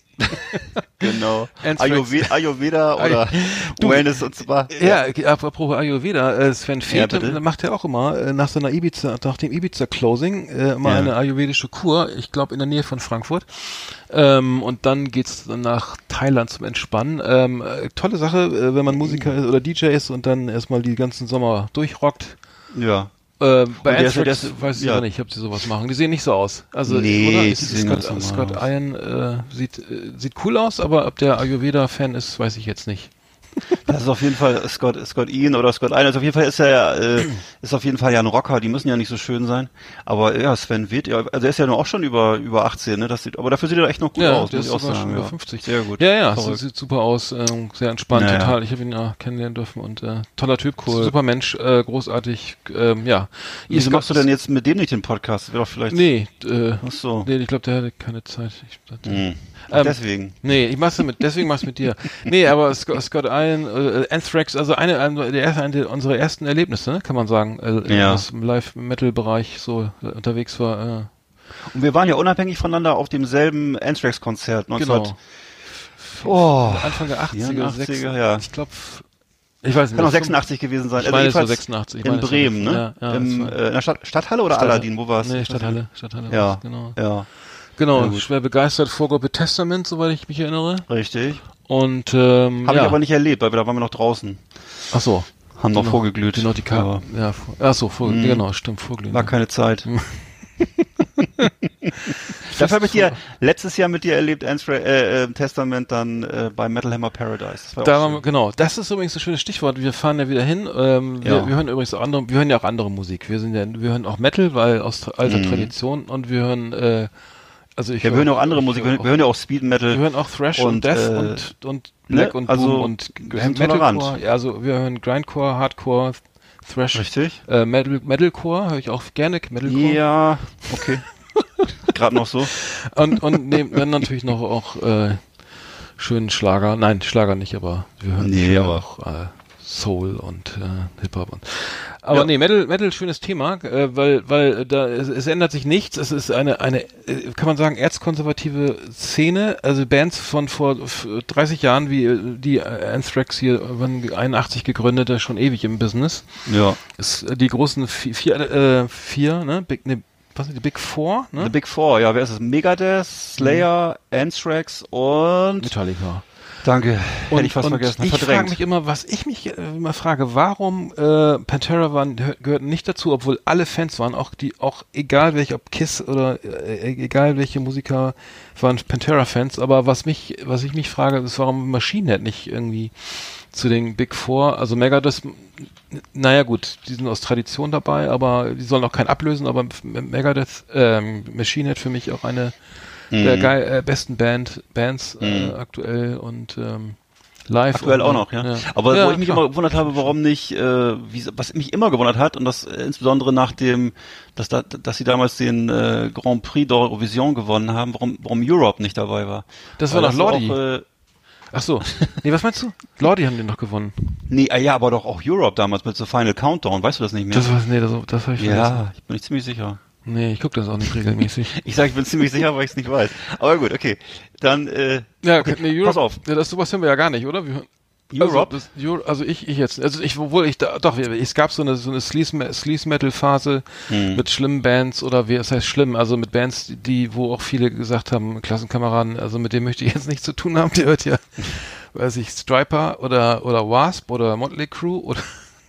Genau. (laughs) Ayurveda, Ayurveda oder (laughs) Du- Wellness und zwar. Ja, apropos Ayurveda, äh, Sven Feth Ja, macht ja auch immer äh, nach seiner Ibiza, nach dem Ibiza-Closing äh, immer Ja. eine ayurvedische Kur, ich glaube in der Nähe von Frankfurt. Ähm, und dann geht's nach Thailand zum Entspannen. Ähm, äh, tolle Sache, wenn man Musiker ist oder DJ ist und dann erstmal die ganzen Sommer durchrockt. Ja. Äh, bei Anthrax weiß ich ja. ja nicht, ob sie sowas machen. Die sehen nicht so aus. Also, Nee, oder? Scott, Scott. Ian äh, sieht, äh, sieht cool aus, aber ob der Ayurveda-Fan ist, weiß ich jetzt nicht. Das ist auf jeden Fall Scott, Scott Ian oder Scott Ian. Also auf jeden Fall ist er ja, äh, ist auf jeden Fall ja ein Rocker. Die müssen ja nicht so schön sein. Aber ja, Sven Witt, ja, also er ist ja nur auch schon über, über 18, ne? Das sieht, aber dafür sieht er echt noch gut ja, aus, der muss ist ich auch sogar schon sagen. über Ja. 50. Sehr gut. Ja, ja, Verrückt. sieht super aus, ähm, sehr entspannt, Naja. total. Ich habe ihn ja kennenlernen dürfen und äh, toller Typ, super Mensch, äh, großartig, ähm, ja. Wieso Scott- machst du denn jetzt mit dem nicht den Podcast? Wäre doch vielleicht. Nee, äh, Ach so. nee, ich glaube, der hatte keine Zeit. Ich, Hm. Ach, Ähm, deswegen. Nee, ich mach's mit, deswegen mach's mit dir. Nee, aber Scott, Scott Ian, äh, Anthrax, also eine, eine, der erste, eine unserer ersten Erlebnisse, ne, kann man sagen, äh, Ja. im Live-Metal-Bereich so äh, unterwegs war. Äh, Und wir waren ja unabhängig voneinander auf demselben Anthrax-Konzert 19... genau. Oh, Anfang der 80er, 84er, sechs- ja. Ich glaube, ich weiß nicht. Kann auch das- 86 gewesen sein. Ich meine, es war jedenfalls 86. Ich in meine, es Bremen, 86. ne? Ja, ja, Im, es äh, in der Stadt, Stadthalle oder Stadthalle. Aladdin? Wo war's? Nee, Stadthalle. Stadthalle Ja, genau. ja, Genau, Ja, schwer begeistert, Vorgruppe Testament, soweit ich mich erinnere. richtig. Und, ähm, Habe ja. ich aber nicht erlebt, weil wir, da waren wir noch draußen. Ach so. Haben noch Genau. vorgeglüht. Noch die Karte. Ja, vor, ach so, vor, Mhm. genau, stimmt, vorglühen. War ja. keine Zeit. (laughs) Dafür habe ich dir letztes Jahr mit dir erlebt, Anthra äh, äh, Testament dann äh, bei Metal Hammer Paradise. Das Da waren wir, genau, das ist übrigens ein schönes Stichwort. Wir fahren ja wieder hin. Ähm, wir, Ja. wir hören übrigens auch andere, wir hören ja auch andere Musik. Wir sind ja, wir hören auch Metal, weil aus alter Mhm. Tradition und wir hören, äh, also ich ja, wir hören auch andere Musik, wir, wir hören ja auch Speed Metal. Wir hören auch Thrash und, Und, Death äh, und, und ne, Black und also Boom und. Metalcore. Ja, also wir hören Grindcore, Hardcore, Thrash, Richtig? äh, Metal, Metalcore höre ich auch gerne, Metalcore. Ja, okay. (laughs) Gerade noch so. Und, und nehmen dann natürlich noch auch äh, schönen Schlager. Nein, Schlager nicht, aber wir hören Nee, aber- auch äh, Soul und äh, Hip-Hop. Und, aber Ja. nee, Metal, Metal schönes Thema, äh, weil, weil da es, es ändert sich nichts. Es ist eine, eine, äh, kann man sagen, erzkonservative Szene. Also Bands von vor f- 30 Jahren, wie die äh, Anthrax hier, wann 81 gegründet, schon ewig im Business. Ja. Ist, äh, die großen vier, vier, äh, vier ne? Big, ne, was sind die Big Four, ne? The Big Four, ja, wer ist es? Megadeth, Slayer, Anthrax und Metallica. Danke. Und, Hätte ich fast vergessen. ich frage mich immer, was ich mich äh, immer frage, warum äh, Pantera waren, gehör- gehörten nicht dazu, obwohl alle Fans waren, auch die, auch egal welche, ob Kiss oder äh, egal welche Musiker waren Pantera-Fans, aber was mich, was ich mich frage, ist, warum Machine Head nicht irgendwie zu den Big Four, also Megadeth, naja gut, die sind aus Tradition dabei, aber die sollen auch keinen ablösen, aber Megadeth, ähm, Machine Head für mich auch eine der geil, äh, besten Band, Bands äh, aktuell und ähm, live. Aktuell und, auch noch, ja. Aber Ja, wo ich mich klar. immer gewundert habe, warum nicht, äh, wie, was mich immer gewundert hat, und das äh, insbesondere nach dem, dass, da, dass sie damals den äh, Grand Prix d'Eurovision gewonnen haben, warum, warum Europe nicht dabei war. Das war Weil doch Lordi. Auch, äh, Ach so. Nee, was meinst du? Lordi haben den noch gewonnen. nee, ah, ja, aber doch auch Europe damals mit so Final Countdown, weißt du das nicht mehr? Das war, nee, das, das habe ich vergessen. ja, ich bin nicht ziemlich sicher. Nee, ich gucke das auch nicht regelmäßig. (laughs) Ich sage, ich bin ziemlich sicher, weil ich es nicht weiß. Aber gut, okay. Dann, äh, Ja, okay, nee, Europe, pass auf. Ja, das sowas hören wir ja gar nicht, oder? Wir, hören- Europe? Also, das, also ich, ich jetzt, also ich, obwohl ich da, doch, es gab so eine, so eine Sleaze, Sleaze Metal Phase Hm. mit schlimmen Bands oder wie, es heißt schlimm, also mit Bands, die- die, wo auch viele gesagt haben, Klassenkameraden, also mit dem möchte ich jetzt nichts zu tun haben, der hört ja, weiß ich, Striper oder, oder Wasp oder Motley Crue oder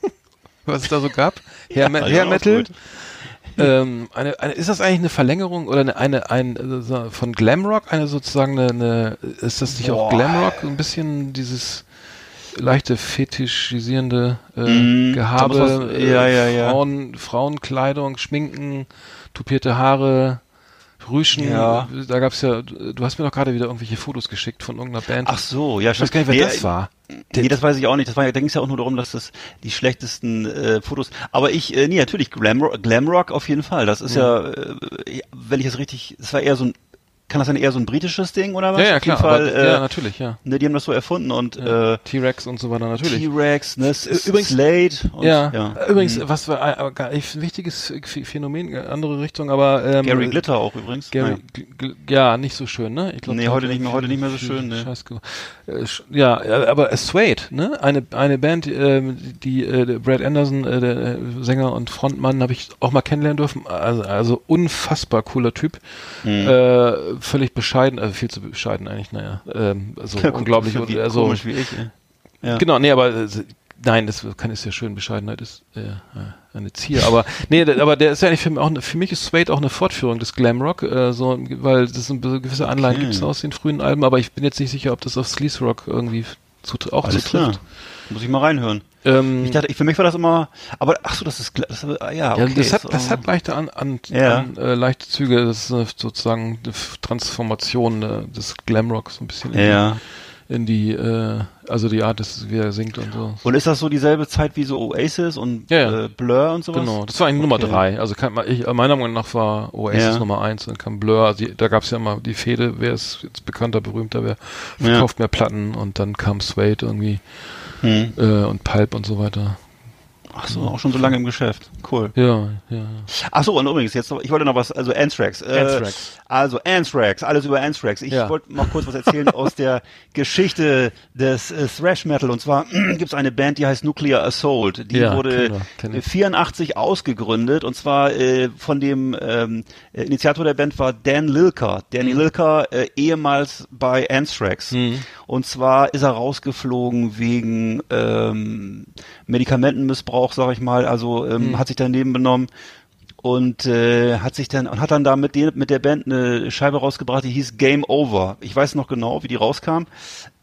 (laughs) was es da so gab. Hair, Ja, Hair Metal. gut. Ähm, eine, eine, ist das eigentlich eine Verlängerung oder eine, eine ein, äh, von Glamrock? Eine sozusagen eine, eine ist das nicht auch Boah. Glamrock? So ein bisschen dieses leichte fetischisierende äh, Mhm, Gehabe, was- ja, ja, ja. Frauen, Frauenkleidung, Schminken, tupierte Haare, Rüschen. Ja. Da gab's ja, du hast mir doch gerade wieder irgendwelche Fotos geschickt von irgendeiner Band. Ach so, ja, ich weiß gar nicht, wer Nee, das war. Nee, das weiß ich auch nicht. Das war da ging es ja auch nur darum, dass das die schlechtesten äh, Fotos. Aber ich, äh, nee, natürlich Glamrock, Glamrock auf jeden Fall. Das ist ja, äh, wenn ich das richtig, das war eher so ein, kann das dann eher so ein britisches Ding oder was? Ja, ja, Auf jeden klar. Fall, aber, äh, ja, natürlich, ja. ne, die haben das so erfunden und ja. äh, T-Rex und so weiter, natürlich. T-Rex, ne, Übrigens- Slade und ja. ja. übrigens, Mhm. was war äh, nicht ein wichtiges Ph- Phänomen, äh, andere Richtung, aber ähm, Gary Glitter auch übrigens. Gary, ja, nicht so schön, ne? Ich glaub, Nee, heute nicht mehr- heute nicht mehr so schön, ne. Scheiß äh, ja, äh, aber äh, Suede, ne? Eine eine Band, ähm, die äh, Brad Anderson, äh, der äh, Sänger und Frontmann, habe ich auch mal kennenlernen dürfen. Also, also unfassbar cooler Typ, Mhm. äh, völlig bescheiden, also viel zu bescheiden eigentlich, naja, ähm, also (laughs) Ja, unglaublich wie also komisch wie ich. ey. Ja. Genau, nee, aber äh, nein, das kann ist ja schön, Bescheidenheit ist äh, äh, eine Zier, aber nee, aber der ist ja eigentlich für, mich auch, eine- für mich ist Suede auch eine Fortführung des Glamrock, äh, so, weil das sind gewisse Anleihen Okay. gibt's aus den frühen Alben, aber ich bin jetzt nicht sicher, ob das auf Sleaze Rock irgendwie zu, auch Alles zutrifft. klar. Muss ich mal reinhören. Ähm, Ich dachte, ich, für mich war das immer, aber ach so, das ist, das, ah, ja, okay. ja, das hat, so. das hat leichte an, an, Ja. an äh, leichte Züge, das ist sozusagen eine Transformation äh, des Glamrock so ein bisschen in ja. die, in die äh, also die Art, dass wie er singt und so. Und ist das so dieselbe Zeit wie so Oasis und Ja. Äh, Blur und sowas? Genau, das war eigentlich Nummer Okay. drei. Also kann man, ich, meiner Meinung nach war Oasis. Nummer eins, dann kam Blur, also die, da gab es ja mal die Fehde, wer ist jetzt bekannter, berühmter, wer verkauft mehr Platten und dann kam Suede irgendwie Hm. äh, und Pulp und so weiter. Ach so, auch schon so lange im Geschäft. Cool. Ja, ja, ja. Ach so, und übrigens, jetzt, noch- ich wollte noch was, also Anthrax. Äh, Anthrax. Also Anthrax, alles über Anthrax. Ich Ja. wollte noch kurz was erzählen aus der (laughs) Geschichte des äh, Thrash Metal. Und zwar (clears throat) gibt es eine Band, die heißt Nuclear Assault. Die Ja, wurde kennen wir, wir. 84 ausgegründet. Und zwar äh, von dem ähm, äh, Initiator der Band war Dan Lilker. Danny Mhm. Lilker, äh, ehemals bei Anthrax. Und zwar ist er rausgeflogen wegen ähm, Medikamentenmissbrauch, sag ich mal. Also ähm, Mhm. hat sich daneben benommen und äh, hat sich dann und hat dann da mit, den, mit der Band eine Scheibe rausgebracht, die hieß Game Over. Ich weiß noch genau, wie die rauskam.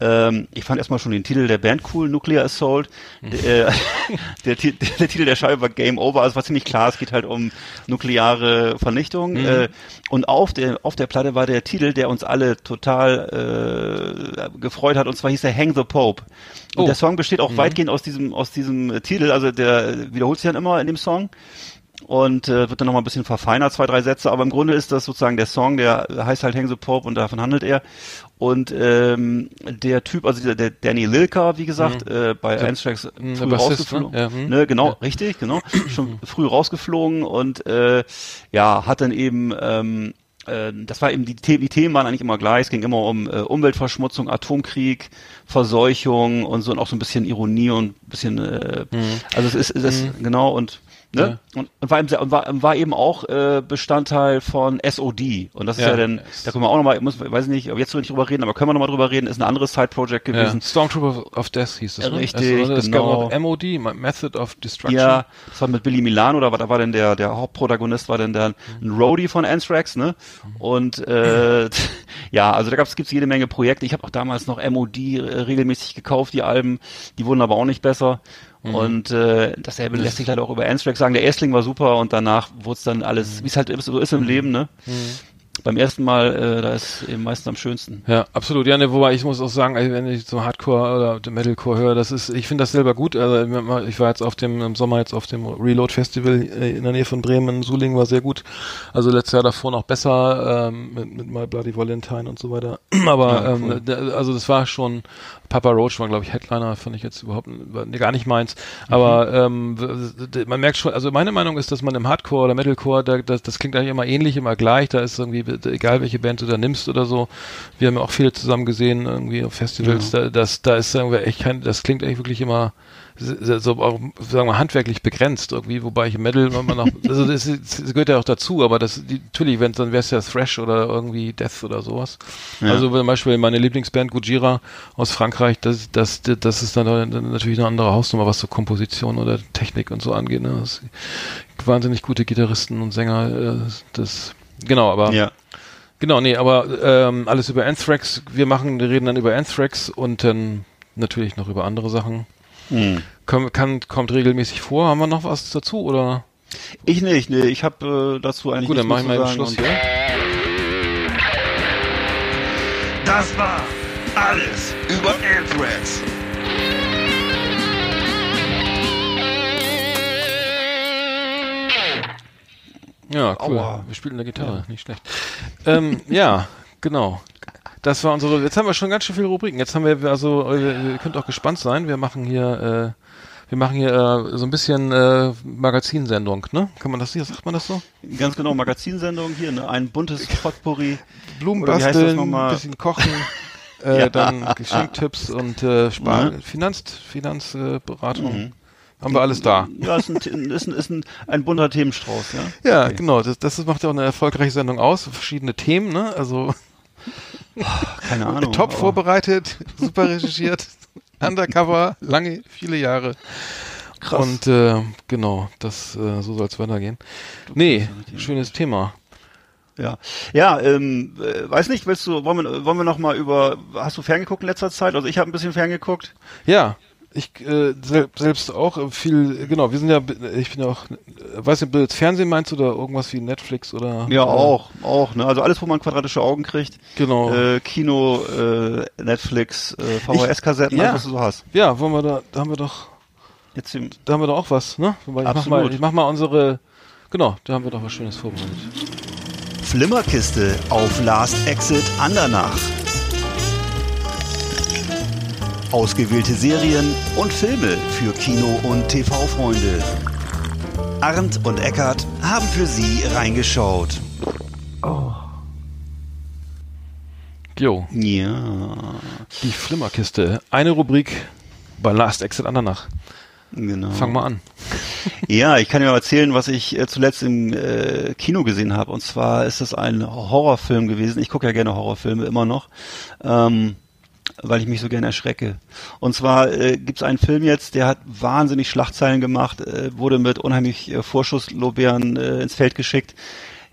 Ähm, ich fand erstmal schon den Titel der Band cool, Nuclear Assault. Der, äh, (laughs) der, der Titel der Scheibe war Game Over, also war ziemlich klar, es geht halt um nukleare Vernichtung. Äh, und auf der auf der Platte war der Titel, der uns alle total äh, gefreut hat, und zwar hieß der Hang the Pope. Und Oh. der Song besteht auch weitgehend aus diesem aus diesem Titel, also der wiederholt sich dann immer in dem Song und äh, wird dann nochmal ein bisschen verfeinert, zwei, drei Sätze, aber im Grunde ist das sozusagen der Song, der heißt halt Hang the Pope und davon handelt er. Und ähm, der Typ, also der, der Danny Lilker, wie gesagt, äh, bei Anthrax Mhm, früh Bassist, rausgeflogen. ne? Ja, mhm. ne, genau, Ja. richtig, genau. (clears throat) Schon früh rausgeflogen und äh, ja, hat dann eben ähm, äh, das war eben die, die Themen waren eigentlich immer gleich. Es ging immer um äh, Umweltverschmutzung, Atomkrieg, Verseuchung und so und auch so ein bisschen Ironie und ein bisschen äh, also es ist, es ist genau und ne? Und, und, war, eben, war, war eben auch äh, Bestandteil von SOD. Und das ist ja, Ja, dann, es- da können wir auch nochmal, muss, weiß nicht, ob jetzt will ich drüber reden, aber können wir nochmal drüber reden, ist ein anderes Side-Project Ja. gewesen. Stormtrooper of Death hieß das, ne? Richtig, also, es genau. gab noch MOD, Method of Destruction. Ja, das war mit Billy Milano, da war, da war denn der, der Hauptprotagonist war denn der, ein Roadie von Anthrax, ne? Und äh, (laughs) ja, also da gab's gibt's jede Menge Projekte. Ich habe auch damals noch MOD äh, regelmäßig gekauft, die Alben, die wurden aber auch nicht besser. Und äh, dasselbe lässt sich leider auch über Anthrax sagen. Der Erstling war super und danach wurde es dann alles, wie es halt so ist im Leben, ne? Beim ersten Mal, äh, da ist eben meistens am schönsten. Ja, absolut. Ja, ne, wobei ich muss auch sagen, also wenn ich so Hardcore oder Metalcore höre, das ist, ich finde das selber gut. Also ich war jetzt auf dem im Sommer jetzt auf dem Reload Festival äh, in der Nähe von Bremen, Suling war sehr gut. Also letztes Jahr davor noch besser ähm, mit, mit My Bloody Valentine und so weiter. (clears throat) Aber Ja, ähm, cool. da- also das war schon Papa Roach war glaube ich Headliner, fand ich jetzt überhaupt war gar nicht meins. Aber ähm, w- d- man merkt schon, also meine Meinung ist, dass man im Hardcore oder Metalcore, da, das, das klingt eigentlich immer ähnlich, immer gleich. Da ist irgendwie egal welche Band du da nimmst oder so. Wir haben ja auch viele zusammen gesehen irgendwie auf Festivals. Da, das, da ist irgendwie echt kein, das klingt eigentlich wirklich immer so, auch, sagen wir handwerklich begrenzt irgendwie, wobei ich im Metal immer noch, (laughs) also das, das gehört ja auch dazu, aber das, die, natürlich, wenn dann wäre es ja Thrash oder irgendwie Death oder sowas. Ja. Also zum Beispiel meine Lieblingsband Gujira aus Frankreich, das, das, das ist dann, dann natürlich eine andere Hausnummer, was so Komposition oder Technik und so angeht. Ne? Das, wahnsinnig gute Gitarristen und Sänger, äh, das, genau, aber Ja. Genau, nee, aber ähm, alles über Anthrax. Wir machen, wir reden dann über Anthrax und dann natürlich noch über andere Sachen. Hm. Komm, kann, kommt regelmäßig vor. Haben wir noch was dazu oder? Ich nicht, nee, ich habe äh, dazu eigentlich Gut, dann nichts mach ich mal sagen Schluss hier. Das war alles über Anthrax. Ja, cool. Aua. Wir spielen eine Gitarre, nicht schlecht. Ähm, ja, genau. Das war unsere. Jetzt haben wir schon ganz schön viele Rubriken. Jetzt haben wir also, äh, ihr könnt auch gespannt sein. Wir machen hier, äh, wir machen hier äh, so ein bisschen äh, Magazinsendung, ne? Kann man das hier? Sagt man das so? Ganz genau, Magazinsendung hier, ne? ein buntes (laughs) Potpourri. Blumen basteln, bisschen kochen, (laughs) äh, Ja. dann Geschenktipps und äh, Spar Ne? Finanz Finanzberatung. Äh. Mhm. Haben wir alles da. Ja, ist ein, ist ein, ist ein, ein bunter Themenstrauß, ja. Ja, Okay. genau. Das, das macht ja auch eine erfolgreiche Sendung aus. Verschiedene Themen, ne? Also Keine (laughs) Ahnung. top vorbereitet, super recherchiert, (laughs) undercover, lange, viele Jahre. Krass. Und äh, genau, das äh, so soll es weitergehen. Nee, schönes Thema. Ja, ja, ähm, äh, weiß nicht, willst du, wollen wir, wollen wir noch mal über, hast du ferngeguckt in letzter Zeit? Also ich habe ein bisschen ferngeguckt. Ja, ich äh, sel selbst auch viel, genau, wir sind ja, ich bin ja auch, weiß nicht, ob du Fernsehen meinst oder irgendwas wie Netflix oder. Ja, äh, auch, auch, ne? Also alles, wo man quadratische Augen kriegt. Genau. Äh, Kino, äh, Netflix, äh, VHS-Kassetten, Ja. alles, was du so hast. Ja, wollen wir da, da haben wir doch, Jetzt im, da haben wir doch auch was, ne? Wobei ich mach Absolut. mal, ich mach mal unsere, genau, da haben wir doch was Schönes vorbereitet. Flimmerkiste auf Last Exit Andernach. Ausgewählte Serien und Filme für Kino- und TV-Freunde. Arndt und Eckart haben für Sie reingeschaut. Jo, ja, die Flimmerkiste. Eine Rubrik bei Last Exit Andernach. genau. Fang mal an. (laughs) Ja, ich kann dir mal erzählen, was ich äh, zuletzt im äh, Kino gesehen habe. Und zwar ist das ein Horrorfilm gewesen. Ich gucke ja gerne Horrorfilme immer noch, ähm, weil ich mich so gerne erschrecke. Und zwar äh, gibt es einen Film jetzt, der hat wahnsinnig Schlagzeilen gemacht, äh, wurde mit unheimlich äh, Vorschusslorbeeren äh, ins Feld geschickt.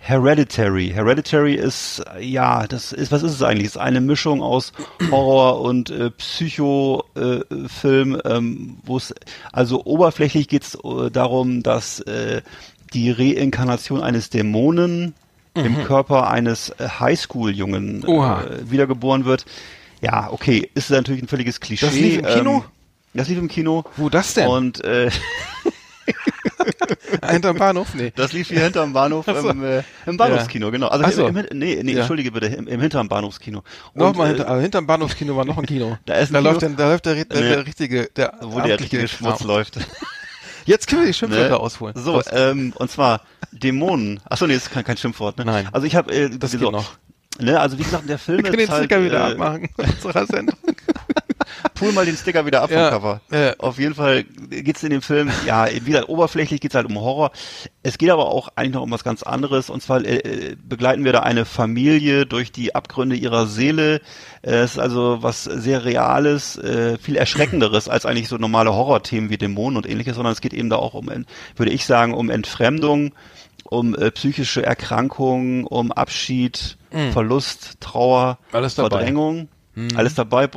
Hereditary. Hereditary ist, ja, das ist, was ist es eigentlich? Es ist eine Mischung aus Horror und äh, Psycho-Film, äh, ähm, wo es, also oberflächlich geht es äh, darum, dass äh, die Reinkarnation eines Dämonen im Körper eines äh, Highschool-Jungen äh, wiedergeboren wird. Ja, okay, ist natürlich ein völliges Klischee. Das lief im Kino? Ähm, das lief im Kino. Wo das denn? Und äh, (laughs) Hinterm Bahnhof? Nee. Das lief hier hinterm Bahnhof im, äh, im Bahnhofskino, genau. Also so. im, im, nee, nee, Ja. entschuldige bitte, im, im hinterm Bahnhofskino. Und, Nochmal äh, hinter, also hinterm Bahnhofskino war noch ein Kino. (laughs) Da ist ein da Kino- läuft, der, da läuft der, der, der, der richtige, der wo der richtige Schmutz läuft. (laughs) Jetzt können wir die Schimpfwörter Ne? ausholen. So, ähm, und zwar Dämonen. Achso, nee, das ist kein, kein Schimpfwort. Ne? Nein. Also ich habe äh, Das so, geht noch. Ne, also wie gesagt, der Film wir können den ist halt, Sticker wieder äh, abmachen unserer Sendung. (laughs) pull mal den Sticker wieder ab Ja, vom Cover. ja. Auf jeden Fall geht's in dem Film, ja, wie gesagt, oberflächlich geht's halt um Horror. Es geht aber auch eigentlich noch um was ganz anderes. Und zwar äh, äh, begleiten wir da eine Familie durch die Abgründe ihrer Seele. Äh, Es ist also was sehr Reales, äh, viel Erschreckenderes als eigentlich so normale Horrorthemen wie Dämonen und ähnliches, sondern es geht eben da auch um, würde ich sagen, um Entfremdung, um äh, psychische Erkrankungen, um Abschied, Verlust, Trauer, Mhm. Alles dabei. Mhm. Verdrängung. Alles dabei.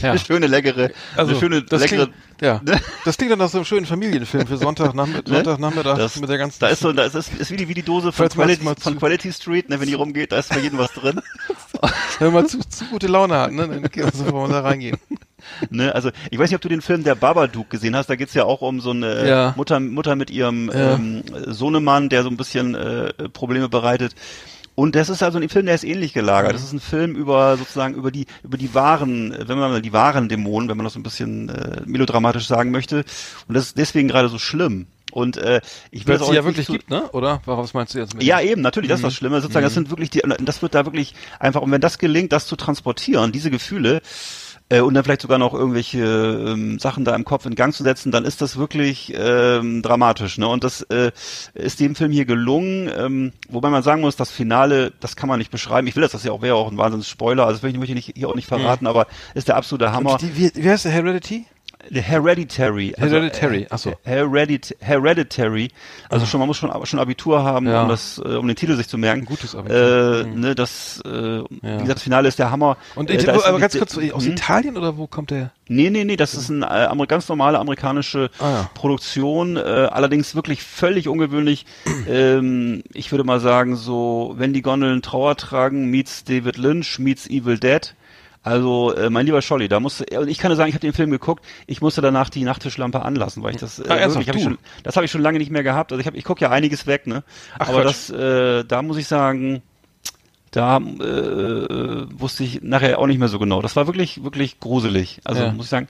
Ja. Eine schöne, leckere, Also, eine schöne, das leckere. klingt, ja, (laughs) das klingt dann nach so einem schönen Familienfilm für Sonntagnachmittag, (laughs) Ne? Sonntagnachmittag Das, mit der ganzen. da ist so, da ist, ist, ist wie die, wie die Dose von Quality, mal von Quality Street, ne, wenn die rumgeht, da ist für jeden was drin. (laughs) wenn man zu, zu gute Laune hat, ne, dann kann man sofort da reingehen. ne, also ich weiß nicht, ob du den Film Der Babadook gesehen hast. Da geht's ja auch um so eine Ja. Mutter, Mutter mit ihrem Ja. ähm, Sohnemann, der so ein bisschen äh, Probleme bereitet. Und das ist also ein Film, der ist ähnlich gelagert. Das ist ein Film über sozusagen über die über die wahren, wenn man mal die wahren Dämonen, wenn man das so ein bisschen äh, melodramatisch sagen möchte. Und das ist deswegen gerade so schlimm. Und äh, ich will es ja wirklich zu- gibt, ne? Oder? Was meinst du jetzt mit? Ja, eben, natürlich, das ist Mhm. das Schlimme. Sozusagen, das sind wirklich die, das wird da wirklich einfach, und wenn das gelingt, das zu transportieren, diese Gefühle, äh, und dann vielleicht sogar noch irgendwelche ähm, Sachen da im Kopf in Gang zu setzen, dann ist das wirklich ähm, dramatisch. Ne? Und das äh, ist dem Film hier gelungen, ähm, wobei man sagen muss, das Finale, das kann man nicht beschreiben. Ich will das, das ja auch wäre auch ein Wahnsinns-Spoiler, also das möchte ich nicht, hier auch nicht verraten, aber ist der absolute Hammer. Die, wie, wie heißt der Heredity? The Hereditary. Hereditary, äh, ach so. Heredit Hereditary. Also schon, man muss schon, schon Abitur haben, Ja. um das, äh, um den Titel sich zu merken. Ein gutes Abitur. Äh, ne, das, äh, Ja. wie gesagt, das Finale ist der Hammer. Und äh, aber ganz kurz, aus Hm? Italien oder wo kommt der? Nee, nee, nee, das ist eine äh, ganz normale amerikanische Ah, ja. Produktion, äh, allerdings wirklich völlig ungewöhnlich. (clears throat) ähm, ich würde mal sagen, so, wenn die Gondeln Trauer tragen, meets David Lynch, meets Evil Dead. Also, äh, mein lieber Scholli, da musste, und ich kann nur sagen, ich habe den Film geguckt, ich musste danach die Nachttischlampe anlassen, weil ich das, äh, ernsthaft, wirklich, hab ich schon, das habe ich schon lange nicht mehr gehabt. Also ich habe, ich gucke ja einiges weg, ne? Ach, Aber Quatsch. das, äh, da muss ich sagen, da äh, äh, wusste ich nachher auch nicht mehr so genau. Das war wirklich, wirklich gruselig. Also Ja. muss ich sagen,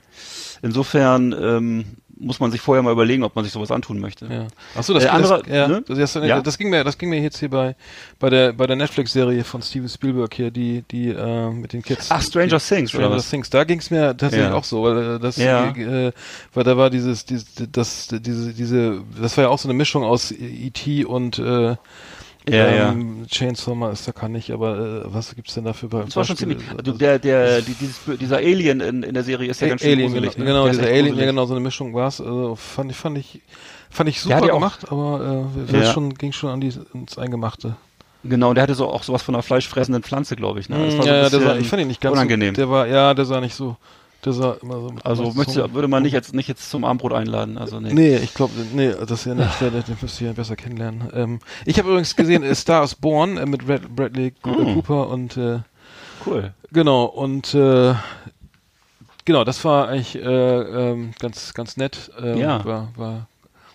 insofern ähm, muss man sich vorher mal überlegen, ob man sich sowas antun möchte. Ja. Ach so, das, Äh, andere, das, ja, ne? das, das, Ja. das ging mir, das ging mir jetzt hier bei bei der bei der Netflix-Serie von Steven Spielberg hier, die die äh, mit den Kids. Ach, Stranger Things, oder Stranger was? Things. Da ging es mir tatsächlich auch so, weil äh, das, äh, weil da war dieses, dieses, das, diese, diese, das war ja auch so eine Mischung aus E.T. und äh, Ja, ähm, Chainsaw Massacre kann nicht, aber äh, was gibt's denn dafür bei Das war schon ziemlich, also der, der, die, dieses, dieser Alien in, in der Serie ist ja ganz schön Alien, gruselig. genau, ne? genau Der ist dieser Alien, ja gruselig. genau, so eine Mischung war's. Also fand ich, fand ich, fand ich super ja auch- gemacht, aber äh, das Ja. schon, ging schon an die, ins Eingemachte. Genau, und der hatte so auch sowas von einer fleischfressenden Pflanze, glaube ich. Ne? Das war so ja, ein ja, der sah, bisschen ich fand ihn nicht ganz unangenehm. So, der war, ja, der sah nicht so, der sah immer so. also möchte, würde man nicht jetzt nicht jetzt zum Abendbrot einladen. Also nee. Nee, ich glaube, nee, das ist ja nicht, der, den müsst ihr ja besser kennenlernen. Ähm, ich habe übrigens gesehen, äh, Star is Born äh, mit Brad, Bradley Co- Mm. Cooper und äh, Cool. genau und äh, genau, das war eigentlich äh, ähm, ganz ganz nett. Ähm, Ja. War, war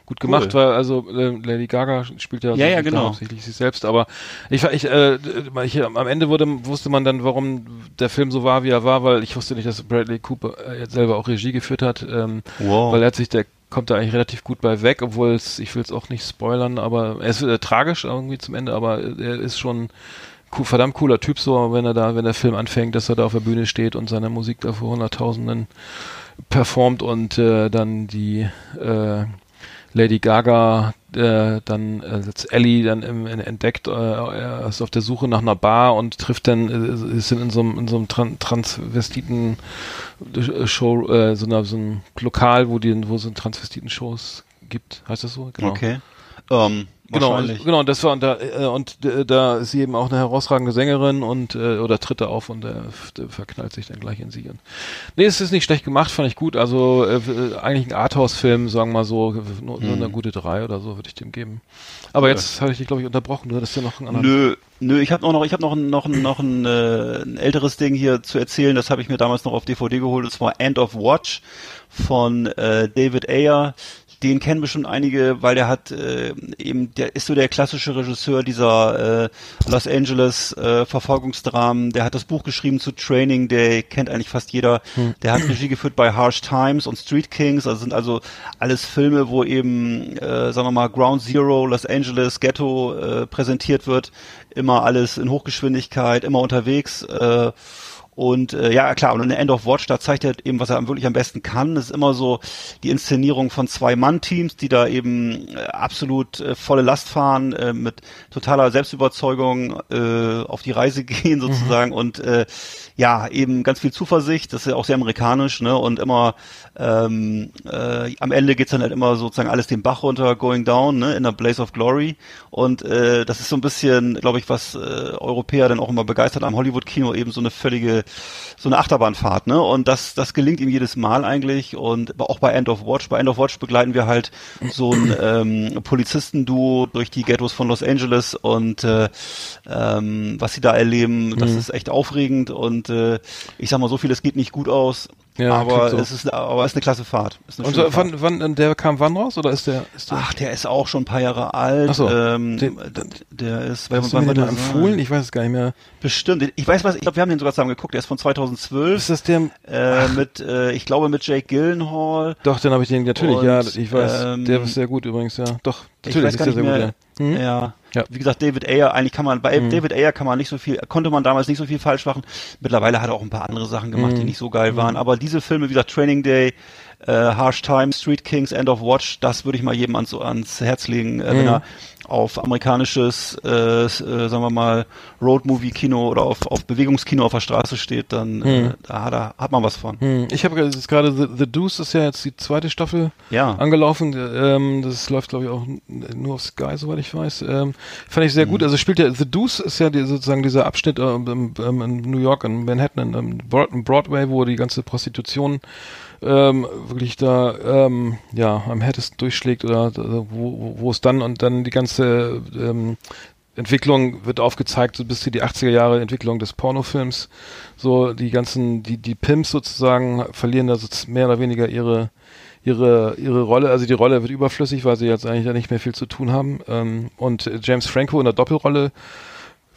gut gemacht, weil also äh, Lady Gaga spielt ja, Ja, ja, genau. hauptsächlich sich selbst, aber ich ich, äh, ich am Ende wurde wusste man dann, warum der Film so war, wie er war, weil ich wusste nicht, dass Bradley Cooper äh, jetzt selber auch Regie geführt hat. Ähm, Wow. weil er hat sich, der kommt da eigentlich relativ gut bei weg, obwohl es, ich will es auch nicht spoilern, aber er ist äh, tragisch irgendwie zum Ende, aber er ist schon cool, verdammt cooler Typ so, wenn er da, wenn der Film anfängt, dass er da auf der Bühne steht und seine Musik da vor Hunderttausenden performt und äh, dann die äh, Lady Gaga äh, dann äh, Ellie dann im, in, entdeckt, äh, er ist auf der Suche nach einer Bar und trifft dann, äh, ist in so einem, in so einem Tran Transvestiten äh, Show, äh, so, einer, so ein Lokal, wo die, wo so Transvestiten Shows gibt, heißt das so? Genau. Okay. Ähm, Genau, genau, und das war und da äh, und äh, da ist sie eben auch eine herausragende Sängerin und äh, oder tritt da auf und äh, der verknallt sich dann gleich in sie. Und, nee, es ist nicht schlecht gemacht, fand ich gut. Also äh, äh, eigentlich ein Arthouse-Film, sagen wir mal so, nur, nur eine gute drei oder so würde ich dem geben. Aber Ja. jetzt habe ich dich glaube ich unterbrochen. Du hattest ja noch einen anderen. Nö, nö, ich habe noch, ich habe noch, ein- noch, noch ein, äh, ein älteres Ding hier zu erzählen. Das habe ich mir damals noch auf DVD geholt. Das war End of Watch von äh, David Ayer. Den kennen bestimmt einige, weil der hat äh, eben, der ist so der klassische Regisseur dieser äh, Los Angeles äh, Verfolgungsdramen. Der hat das Buch geschrieben zu Training Day, kennt eigentlich fast jeder. Der hat Regie geführt bei Harsh Times und Street Kings. Also sind also alles Filme, wo eben, äh, sagen wir mal, Ground Zero, Los Angeles, Ghetto äh, präsentiert wird. Immer alles in Hochgeschwindigkeit, immer unterwegs. Äh, Und äh, ja, klar, und in End of Watch, da zeigt er eben, was er wirklich am besten kann. Das ist immer so die Inszenierung von zwei Mann-Teams, die da eben äh, absolut äh, volle Last fahren, äh, mit totaler Selbstüberzeugung äh, auf die Reise (laughs) gehen sozusagen und äh, ja, eben ganz viel Zuversicht, das ist ja auch sehr amerikanisch, ne? Und immer ähm, äh, am Ende geht's dann halt immer sozusagen alles den Bach runter, going down, ne, in der Blaze of Glory. Und äh, das ist so ein bisschen, glaube ich, was äh, Europäer dann auch immer begeistert am Hollywood-Kino, eben so eine völlige, so eine Achterbahnfahrt, ne? Und das, das gelingt ihm jedes Mal eigentlich. Und auch bei End of Watch. Bei End of Watch begleiten wir halt so ein (clears throat) ähm, Polizistenduo durch die Ghettos von Los Angeles und äh, ähm, was sie da erleben, das ist echt aufregend und äh, ich sag mal so viel, es geht nicht gut aus. Ja, aber so. es ist, aber es ist eine klasse Fahrt. Eine Und so, Fahrt. wann, wann, der kam wann raus oder ist der, ist der Ach, der ist auch schon ein paar Jahre alt. Ach so, ähm, den- der ist, hast du mir den empfohlen? Ich weiß es gar nicht mehr. Bestimmt. Ich weiß was, ich glaube, wir haben den sogar zusammen geguckt. Der ist von 2012. Ist das der, äh, mit, äh, ich glaube, mit Jake Gyllenhaal. doch, dann habe ich den, natürlich, Und, ja, ich weiß, ähm, der ist sehr gut übrigens, ja. Doch, Ich natürlich weiß ist gar nicht mehr. gut, ja. Hm? Ja. Ja. Wie gesagt, David Ayer, eigentlich kann man, bei David Ayer kann man nicht so viel, konnte man damals nicht so viel falsch machen. Mittlerweile hat er auch ein paar andere Sachen gemacht, die Mhm. nicht so geil waren. Aber diese Filme, wie gesagt, Training Day, äh, Harsh Time, Street Kings, End of Watch, das würde ich mal jedem ans, ans Herz legen, äh, wenn er auf amerikanisches, äh, äh, sagen wir mal, Road-Movie-Kino oder auf, auf Bewegungskino auf der Straße steht, dann äh, da hat, er, hat man was von. Hm, Ich habe jetzt gerade The, The Deuce ist ja jetzt die zweite Staffel Ja. angelaufen. Ähm, das läuft glaube ich auch nur auf Sky, soweit ich weiß. Ähm, fand ich sehr Mhm. gut. Also spielt ja The Deuce ist ja die, sozusagen dieser Abschnitt ähm, ähm, ähm, in New York, in Manhattan, in Broad- in Broadway, wo die ganze Prostitution ähm, wirklich da ähm, ja am härtesten durchschlägt oder äh, wo, wo- es dann und dann die ganze ähm, Entwicklung wird aufgezeigt, so bis zu die 80er Jahre Entwicklung des Pornofilms. So die ganzen, die, die Pimps sozusagen verlieren da so mehr oder weniger ihre, ihre, ihre Rolle. Also die Rolle wird überflüssig, weil sie jetzt eigentlich da nicht mehr viel zu tun haben. Ähm, und James Franco in der Doppelrolle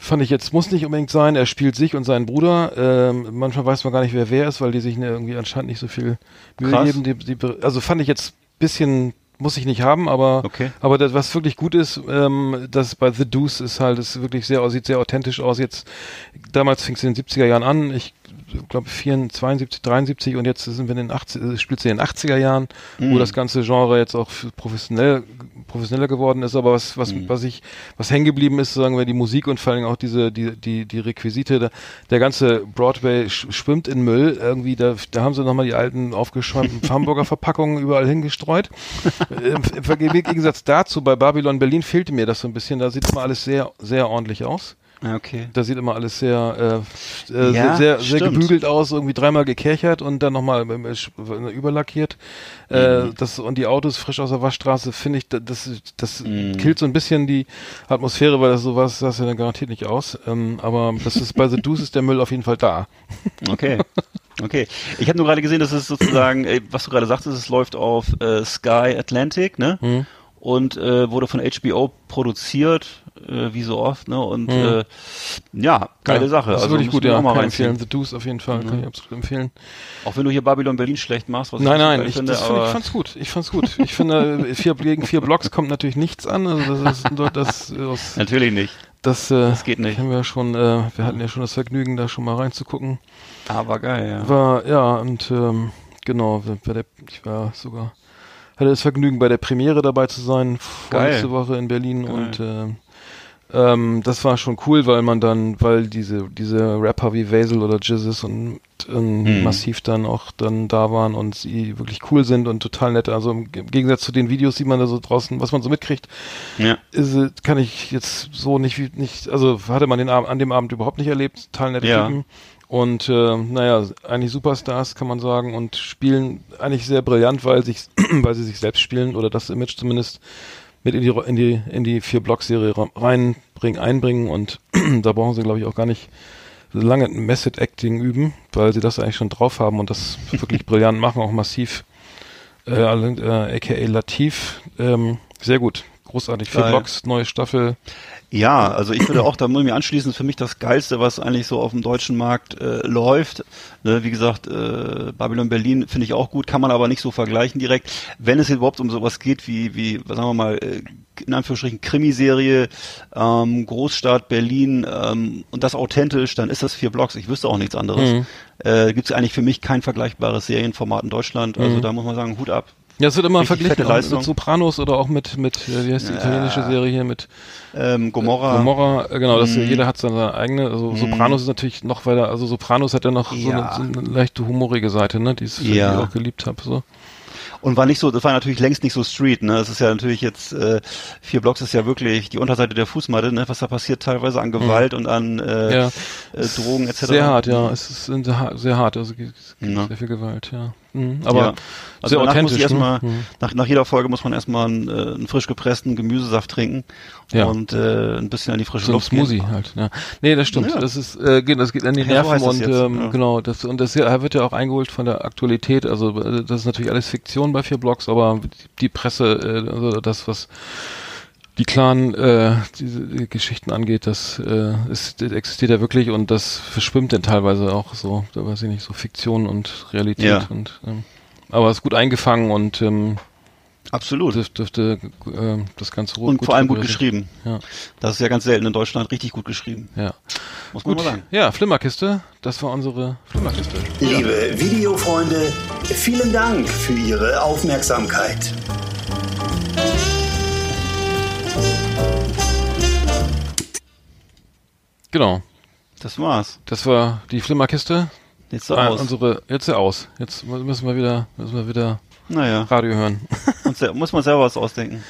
fand ich jetzt, muss nicht unbedingt sein. Er spielt sich und seinen Bruder. Ähm, manchmal weiß man gar nicht, wer wer ist, weil die sich ne, irgendwie anscheinend nicht so viel Mühe Krass. geben. Die, die, also fand ich jetzt bisschen, muss ich nicht haben, aber Okay. aber das, was wirklich gut ist, ähm, das bei The Deuce ist halt, ist wirklich sehr, sieht sehr authentisch aus. Jetzt, damals fing es in den 70er Jahren an, ich glaube 72, 73 und jetzt sind wir in den 80, äh, spielt sie in den 80er Jahren, wo das ganze Genre jetzt auch professionell professioneller geworden ist, aber was was was ich was hängen geblieben ist, sagen wir die Musik und vor allem auch diese die die die Requisite, der, der ganze Broadway sch schwimmt in Müll irgendwie, da da haben sie noch mal die alten aufgeschäumten Hamburger Verpackungen (laughs) überall hingestreut. Im, Im im Gegensatz dazu bei Babylon Berlin fehlte mir das so ein bisschen, da sieht immer alles sehr sehr ordentlich aus. Ja, okay. Da sieht immer alles sehr, äh, äh, Ja, sehr, sehr stimmt. gebügelt aus, irgendwie dreimal gekerchert und dann nochmal überlackiert. Äh, Mhm. das, und die Autos frisch aus der Waschstraße, finde ich, da- das, das Mhm. killt so ein bisschen die Atmosphäre, weil das sowas, das ja dann garantiert nicht aus. Ähm, aber das ist bei The (laughs) Deuce ist der Müll auf jeden Fall da. Okay. (laughs) Okay. Ich habe nur gerade gesehen, dass es sozusagen, äh, was du gerade sagtest, es läuft auf äh, Sky Atlantic, ne? Mhm. Und äh, wurde von HBO produziert, äh, wie so oft, ne? Und äh, ja, geile Mhm. ja, Sache. Das ist also wirklich gut, ja. mal Kann empfehlen. The Deuce auf jeden Fall, kann ich absolut empfehlen. Auch wenn du hier Babylon Berlin schlecht machst, was Nein, ich nein, ich, finde, das find, ich fand's gut. Ich fand's gut. Ich finde, äh, vier, gegen vier Blocks kommt natürlich nichts an. Also das ist das, aus, (laughs) natürlich nicht. Das, äh, Das geht nicht. Haben wir schon, äh, wir hatten ja schon das Vergnügen, da schon mal reinzugucken. Aber geil, ja. War, ja, und ähm, genau, ich war sogar, hatte das Vergnügen, bei der Premiere dabei zu sein, vorletzte Woche in Berlin Geil. und ähm, ähm, das war schon cool, weil man dann, weil diese, diese Rapper wie Vasil oder Jizzes und ähm, Mhm. massiv dann auch dann da waren und sie wirklich cool sind und total nett. Also im Ge- Gegensatz zu den Videos, die man da so draußen, was man so mitkriegt, Ja. ist, äh, kann ich jetzt so nicht, wie- nicht, also hatte man den Abend, an dem Abend überhaupt nicht erlebt, total nette Ja. Typen. Und äh, naja, eigentlich Superstars kann man sagen und spielen eigentlich sehr brillant, weil sich, (clears throat) weil sie sich selbst spielen oder das Image zumindest mit in die in die in die vier Block Serie reinbringen, einbringen und (clears throat) da brauchen sie glaube ich auch gar nicht so lange Method Acting üben, weil sie das eigentlich schon drauf haben und das (laughs) wirklich brillant machen, auch massiv. Äh, alle- äh, aka Latif, ähm, sehr gut. Großartig. Vier. Blocks, neue Staffel. Ja, also ich würde auch, da muss ich mir anschließen, für mich das Geilste, was eigentlich so auf dem deutschen Markt äh, läuft. Ne, wie gesagt, äh, Babylon Berlin finde ich auch gut, kann man aber nicht so vergleichen direkt. Wenn es überhaupt um sowas geht wie, wie sagen wir mal, äh, in Anführungsstrichen Krimiserie, ähm, Großstadt Berlin ähm, und das authentisch, dann ist das vier Blocks. Ich wüsste auch nichts anderes. Mhm. Äh, Gibt es eigentlich für mich kein vergleichbares Serienformat in Deutschland. Also Mhm. da muss man sagen, Hut ab. Ja, es wird immer verglichen mit Sopranos oder auch mit, mit äh, wie heißt die italienische Serie hier, mit Ähm, Gomorra. Gomorra, äh, genau, das, Mhm. jeder hat seine eigene, also Sopranos ist natürlich noch weiter, also Sopranos hat ja noch so, Ja. eine, so eine leichte humorige Seite, ne, die ich Ja. auch geliebt habe, so. Und war nicht so, das war natürlich längst nicht so Street, ne? Es ist ja natürlich jetzt, äh, vier Blocks ist ja wirklich die Unterseite der Fußmatte, ne? Was da passiert teilweise an Gewalt und an äh, Mhm. Ja. äh, Drogen etc. Sehr hart, ja, es ist sehr hart, sehr hart also es gibt Ja. sehr viel Gewalt, ja. Mhm. Aber ja. Also sehr danach muss ich erstmal, ne? Nach, nach jeder Folge muss man erstmal einen, äh, einen frisch gepressten Gemüsesaft trinken Ja. und äh, ein bisschen an die frische So ein Luft Smoothie gehen. halt, ja. Nee, das stimmt. Ja. Das ist, äh, geht, das geht an die so Nerven das und ähm, genau, das und das hier wird ja auch eingeholt von der Aktualität. Also äh, das ist natürlich alles Fiktion bei vier Blocks, aber die Presse, äh, also das, was die Clan äh, diese die Geschichten angeht, das, äh, ist, das existiert ja wirklich und das verschwimmt dann teilweise auch so, da weiß ich nicht, so Fiktion und Realität Ja. und ähm, aber ist gut eingefangen und ähm, Absolut. dürf, dürfte äh, das Ganze Und vor allem gut geschrieben. Ja, Das ist ja ganz selten in Deutschland richtig gut geschrieben. ja. Muss man Gut, mal sagen. ja, Flimmerkiste, das war unsere Flimmerkiste. Liebe Videofreunde, vielen Dank für Ihre Aufmerksamkeit. Genau, Das war's. das war die Flimmerkiste. Jetzt so Ah, aus. unsere, jetzt ja aus. Jetzt müssen wir wieder, müssen wir wieder Naja, Radio hören. (laughs) muss man selber was ausdenken.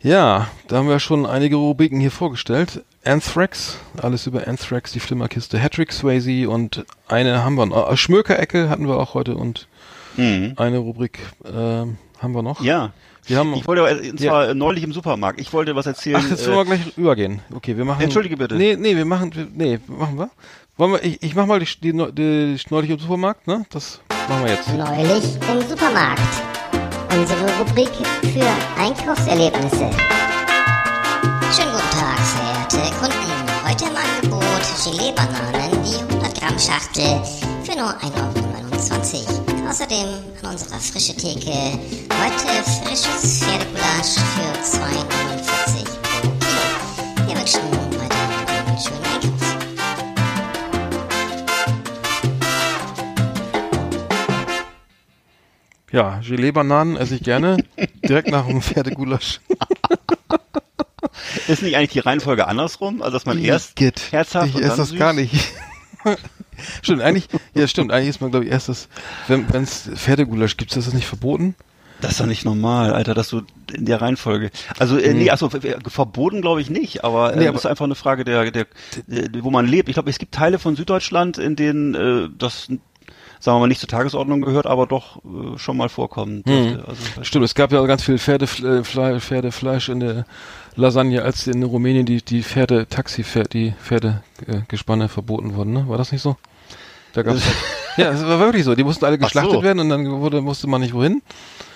ja, da haben wir schon einige Rubriken hier vorgestellt. Anthrax, alles über Anthrax, die Flimmerkiste, Hattrick Swayze und eine haben wir noch. Äh, Schmökerecke hatten wir auch heute und Mhm. eine Rubrik ähm, haben wir noch. Ja. Wir haben, Ich wollte, äh, und zwar äh, neulich im Supermarkt, ich wollte was erzählen. ach, jetzt äh, wollen wir gleich übergehen. Okay, wir machen. Entschuldige bitte. Nee, nee, wir machen, wir- nee, machen wir. Wollen wir, ich, ich mach mal die, die, die, neulich im Supermarkt, ne? Das machen wir jetzt. Neulich im Supermarkt. Unsere Rubrik für Einkaufserlebnisse. Schönen guten Tag, verehrte Kunden. Heute im Angebot Gelee-Bananen, die 100 Gramm Schachtel für nur 1,29 Euro. Außerdem an unserer frische Theke heute frisches Pferdegulasch für 2,49 pro Kilo. Wir wünschen weiterhin einen schönen Einkauf. Ja, Gelee-Bananen esse ich gerne. Direkt nach dem Pferdegulasch. Ist nicht eigentlich die Reihenfolge andersrum? Also, dass man erst Geht. herzhaft Ich und esse dann das süß? gar nicht. Stimmt, eigentlich, ja stimmt, eigentlich ist man, glaube ich, erst das, wenn es Pferdegulasch gibt, ist das nicht verboten? Das ist doch nicht normal, Alter, dass du in der Reihenfolge. Also, äh, nee, achso, ver- verboten glaube ich nicht, aber äh, Nee, aber- ist einfach eine Frage der, der, der, wo man lebt. Ich glaube, es gibt Teile von Süddeutschland, in denen äh, das, sagen wir mal, nicht zur Tagesordnung gehört, aber doch äh, schon mal vorkommen dürfte. Also, Stimmt, es gab ja ganz viel Pferdefle Pferdefleisch in der Lasagne, als in Rumänien die, die Pferde, Taxi, die Pferdegespanne verboten wurden, ne? War das nicht so? Da gab's (laughs) ja, es war wirklich so. Die mussten alle Ach geschlachtet so. werden und dann wurde, musste man nicht wohin.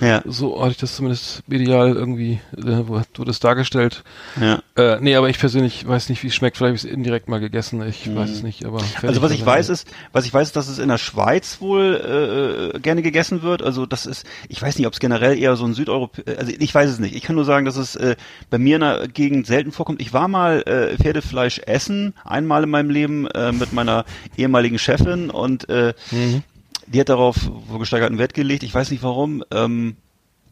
Ja, So hatte ich das zumindest medial irgendwie, äh, wo- wurde es dargestellt. ja. Äh, nee, aber ich persönlich weiß nicht, wie es schmeckt. Vielleicht habe ich es indirekt mal gegessen. Ich weiß es nicht, aber Mhm. Also was ich weiß ist, was ich weiß ist, dass es in der Schweiz wohl äh, gerne gegessen wird. Also das ist, ich weiß nicht, ob es generell eher so ein Südeuropa, also ich weiß es nicht. Ich kann nur sagen, dass es äh, bei mir in der Gegend selten vorkommt. Ich war mal äh, Pferdefleisch essen, einmal in meinem Leben äh, mit meiner ehemaligen Chefin und äh, Mhm. Die hat darauf gesteigerten Wert gelegt. Ich weiß nicht warum. Ähm,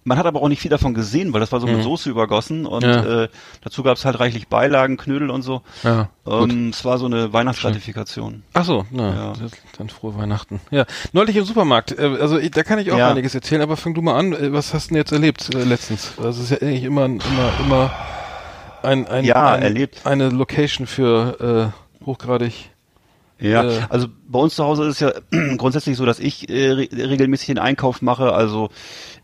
man hat aber auch nicht viel davon gesehen, weil das war so mit Soße übergossen und Mhm. Ja. äh, dazu gab es halt reichlich Beilagen, Knödel und so. Ja. Ähm, es war so eine Weihnachtsgratifikation. Ach so, na, Ja. dann frohe Weihnachten. Ja, neulich im Supermarkt. Äh, also da kann ich auch Ja. einiges erzählen, aber fang du mal an. Äh, Was hast du denn jetzt erlebt äh, letztens? Das ist ja eigentlich immer, immer, immer ein, ein, Ja, ein, erlebt. eine Location für äh, hochgradig. Ja, Äh, also bei uns zu Hause ist es ja (clears throat) grundsätzlich so, dass ich äh, re regelmäßig den Einkauf mache, also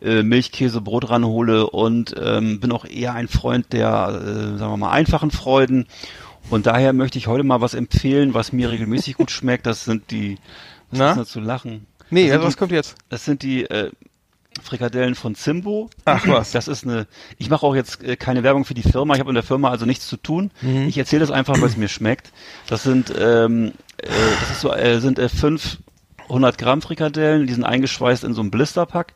äh, Milch, Käse, Brot ranhole und ähm, bin auch eher ein Freund der, äh, sagen wir mal, einfachen Freuden. Und daher möchte ich heute mal was empfehlen, was mir regelmäßig gut (laughs) schmeckt. Das sind die, was Na? ist da zu lachen? Nee, das also was kommt jetzt? Das sind die, äh, Frikadellen von Zimbo. Ach was. Das ist eine, ich mache auch jetzt äh, keine Werbung für die Firma, ich habe in der Firma also nichts zu tun. Mhm. Ich erzähle das einfach, weil es mir schmeckt. Das sind, ähm, äh, das so, äh, sind äh, 500 Gramm Frikadellen, die sind eingeschweißt in so einem Blisterpack.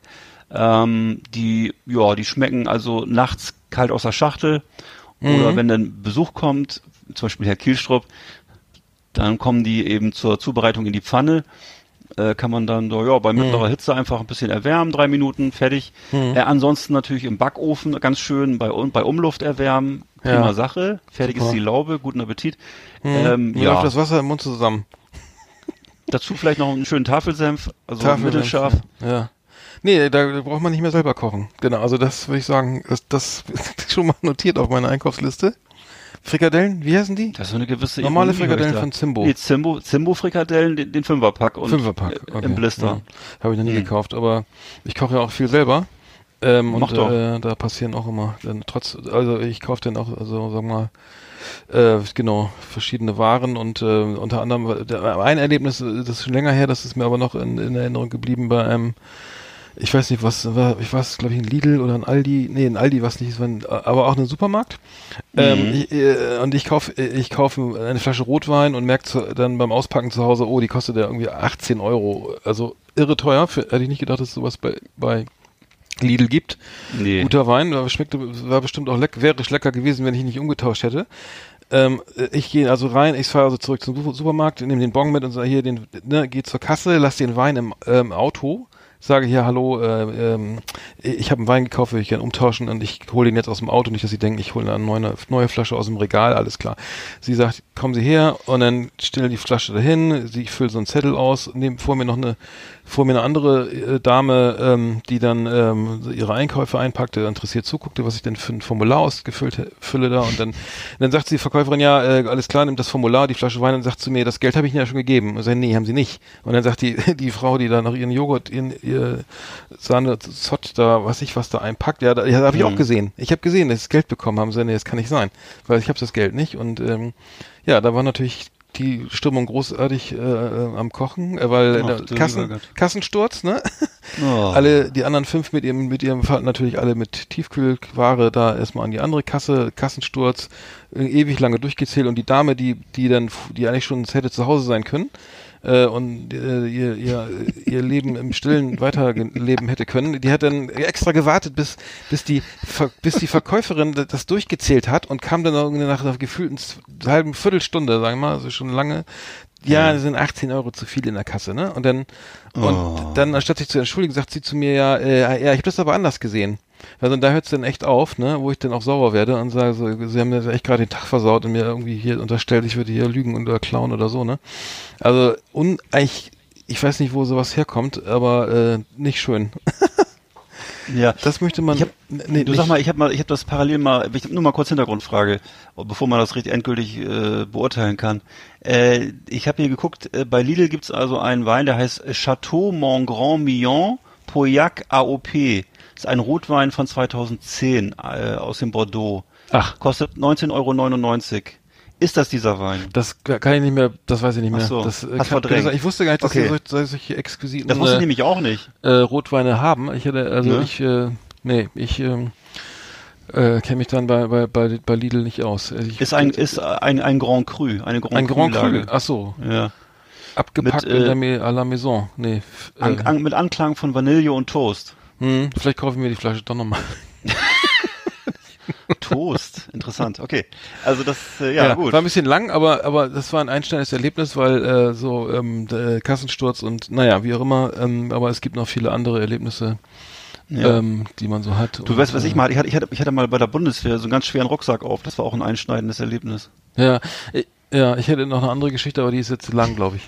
Ähm, die, ja, die schmecken also nachts kalt aus der Schachtel. Oder wenn dann Besuch kommt, zum Beispiel Herr Kielstrup, dann kommen die eben zur Zubereitung in die Pfanne. Äh, kann man dann so, ja, bei mittlerer Hitze einfach ein bisschen erwärmen, drei Minuten, fertig. Äh, ansonsten natürlich im Backofen ganz schön bei, bei Umluft erwärmen. Prima Ja. Sache. Fertig Super. ist die Laube, guten Appetit. Ähm, Mir ja, läuft das Wasser im Mund zusammen. dazu vielleicht noch einen schönen Tafelsenf, also Tafelsenf, mittelscharf. Ja. Nee, da braucht man nicht mehr selber kochen. Genau, also das würde ich sagen, das, das ist (laughs) schon mal notiert auf meiner Einkaufsliste. Frikadellen, wie heißen die? Das ist so eine gewisse Normale Ironie, Frikadellen von Zimbo. Nee, Zimbo, Zimbo Frikadellen, den, den Fünferpack und Fünferpack, äh, okay. im Blister. Ja. Habe ich noch nie Hm. gekauft, aber ich koche ja auch viel selber. Ähm, Mach und doch. äh, da passieren auch immer, dann trotz, also ich kaufe dann auch, also sag mal, äh, genau, verschiedene Waren und äh, unter anderem der, ein Erlebnis, äh, das ist schon länger her, das ist mir aber noch in, in Erinnerung geblieben bei einem, ich weiß nicht, was war, ich weiß, glaube ich, ein Lidl oder ein Aldi, nee, ein Aldi war es nicht, es war ein, aber auch ein Supermarkt. Ähm, ich, äh, und ich kaufe ich kaufe eine Flasche Rotwein und merke dann beim Auspacken zu Hause, oh, die kostet ja irgendwie 18 Euro. Also irre teuer. Für, hätte ich nicht gedacht, dass es sowas bei, bei Lidl gibt. Nee. Guter Wein, aber schmeckte, war bestimmt auch lecker, wäre lecker gewesen, wenn ich ihn nicht umgetauscht hätte. Ähm, ich gehe also rein, ich fahre also zurück zum Su- Supermarkt, nehme den Bon mit und sage hier, den, ne, geh zur Kasse, lass den Wein im ähm, Auto, sage hier, hallo, äh, ähm, ich habe einen Wein gekauft, will ich gerne umtauschen und ich hole den jetzt aus dem Auto, nicht, dass Sie denken, ich hole eine neue, neue Flasche aus dem Regal, alles klar. Sie sagt, kommen Sie her und dann stellen die Flasche dahin, sie füllt so einen Zettel aus, nehmen vor mir noch eine, vor mir eine andere äh, Dame, ähm, die dann ähm, ihre Einkäufe einpackte, interessiert zuguckte, was ich denn für ein Formular ausgefüllt fülle da und dann, dann sagt die Verkäuferin, ja, äh, alles klar, nimmt das Formular, die Flasche Wein und sagt zu mir, das Geld habe ich Ihnen ja schon gegeben. Und sage, nee, haben Sie nicht. Und dann sagt die, (laughs) die Frau, die da noch ihren Joghurt, ihren, ihr Sahne, Zott da, was ich was da einpackt, ja, da, ja, habe ich auch gesehen. Ich habe gesehen, dass sie das Geld bekommen haben. Sie, nee, das kann nicht sein, weil ich habe das Geld nicht. Und ähm, ja, da war natürlich die Stimmung großartig äh, äh, am Kochen, äh, weil Ach, Kassen. Kassensturz, ne? Oh. Alle, die anderen fünf mit ihrem, mit ihrem Fall natürlich alle mit Tiefkühlware da erstmal an die andere Kasse, Kassensturz, äh, ewig lange durchgezählt und die Dame, die, die dann, die eigentlich schon hätte zu Hause sein können, äh, und äh, ihr, ihr, ihr Leben im Stillen weiterleben hätte können, die hat dann extra gewartet, bis, bis die, Ver bis die Verkäuferin das durchgezählt hat und kam dann irgendwie nach einer gefühlten halben Viertelstunde, sagen wir mal, also schon lange, ja, das sind 18 Euro zu viel in der Kasse, ne? Und dann, und dann, anstatt sich zu entschuldigen, sagt sie zu mir, ja, äh, ja, ich habe das aber anders gesehen. Also da hört es dann echt auf, ne, wo ich dann auch sauer werde und sage, so, sie haben mir echt gerade den Tag versaut und mir irgendwie hier unterstellt, ich würde hier lügen oder klauen oder so, ne? Also un eigentlich, ich weiß nicht, wo sowas herkommt, aber äh, nicht schön. (laughs) Ja. Das möchte man. Ich hab, nee, du nicht, sag mal, ich habe mal, ich habe das parallel mal, ich, nur mal kurz Hintergrundfrage, bevor man das richtig endgültig äh, beurteilen kann. Äh, ich habe hier geguckt, äh, bei Lidl gibt's also einen Wein, der heißt Chateau Montgrand Millon Pauillac AOP. Das ist ein Rotwein von 2010 äh, aus dem Bordeaux. Ach. Kostet 19,99 Euro. Ist das dieser Wein? das kann ich nicht mehr, das weiß ich nicht mehr. Ach so, das, äh, hast kann, verdrängt. ich wusste gar nicht, dass Okay. solche, solche exquisiten Das wusste ich äh, nämlich auch nicht. äh, Rotweine haben. Ich hätte, also Ne? ich, äh, nee, ich ähm, äh, kenne mich dann bei, bei, bei, bei Lidl nicht aus. Also Ich, Ist ein, ist ein, ein Grand Cru, eine Grand ein Grand. Cru. Ach so, Ja. abgepackt Mit, in äh, der Me à la Maison. Nee, f- äh, An, an, mit Anklang von Vanille und Toast. Hm, vielleicht kaufe ich mir die Flasche doch nochmal. (laughs) Toast, interessant. Okay, also das, äh, ja, gut. War ein bisschen lang, aber aber das war ein einschneidendes Erlebnis, weil äh, so ähm, der Kassensturz und naja, wie auch immer, ähm, aber es gibt noch viele andere Erlebnisse, Ja. ähm, die man so hat. Du weißt, was ich mal, ich hatte, ich hatte, ich hatte mal bei der Bundeswehr so einen ganz schweren Rucksack auf. Das war auch ein einschneidendes Erlebnis. Ja, ich, ja, ich hätte noch eine andere Geschichte, aber die ist jetzt zu lang, glaube ich.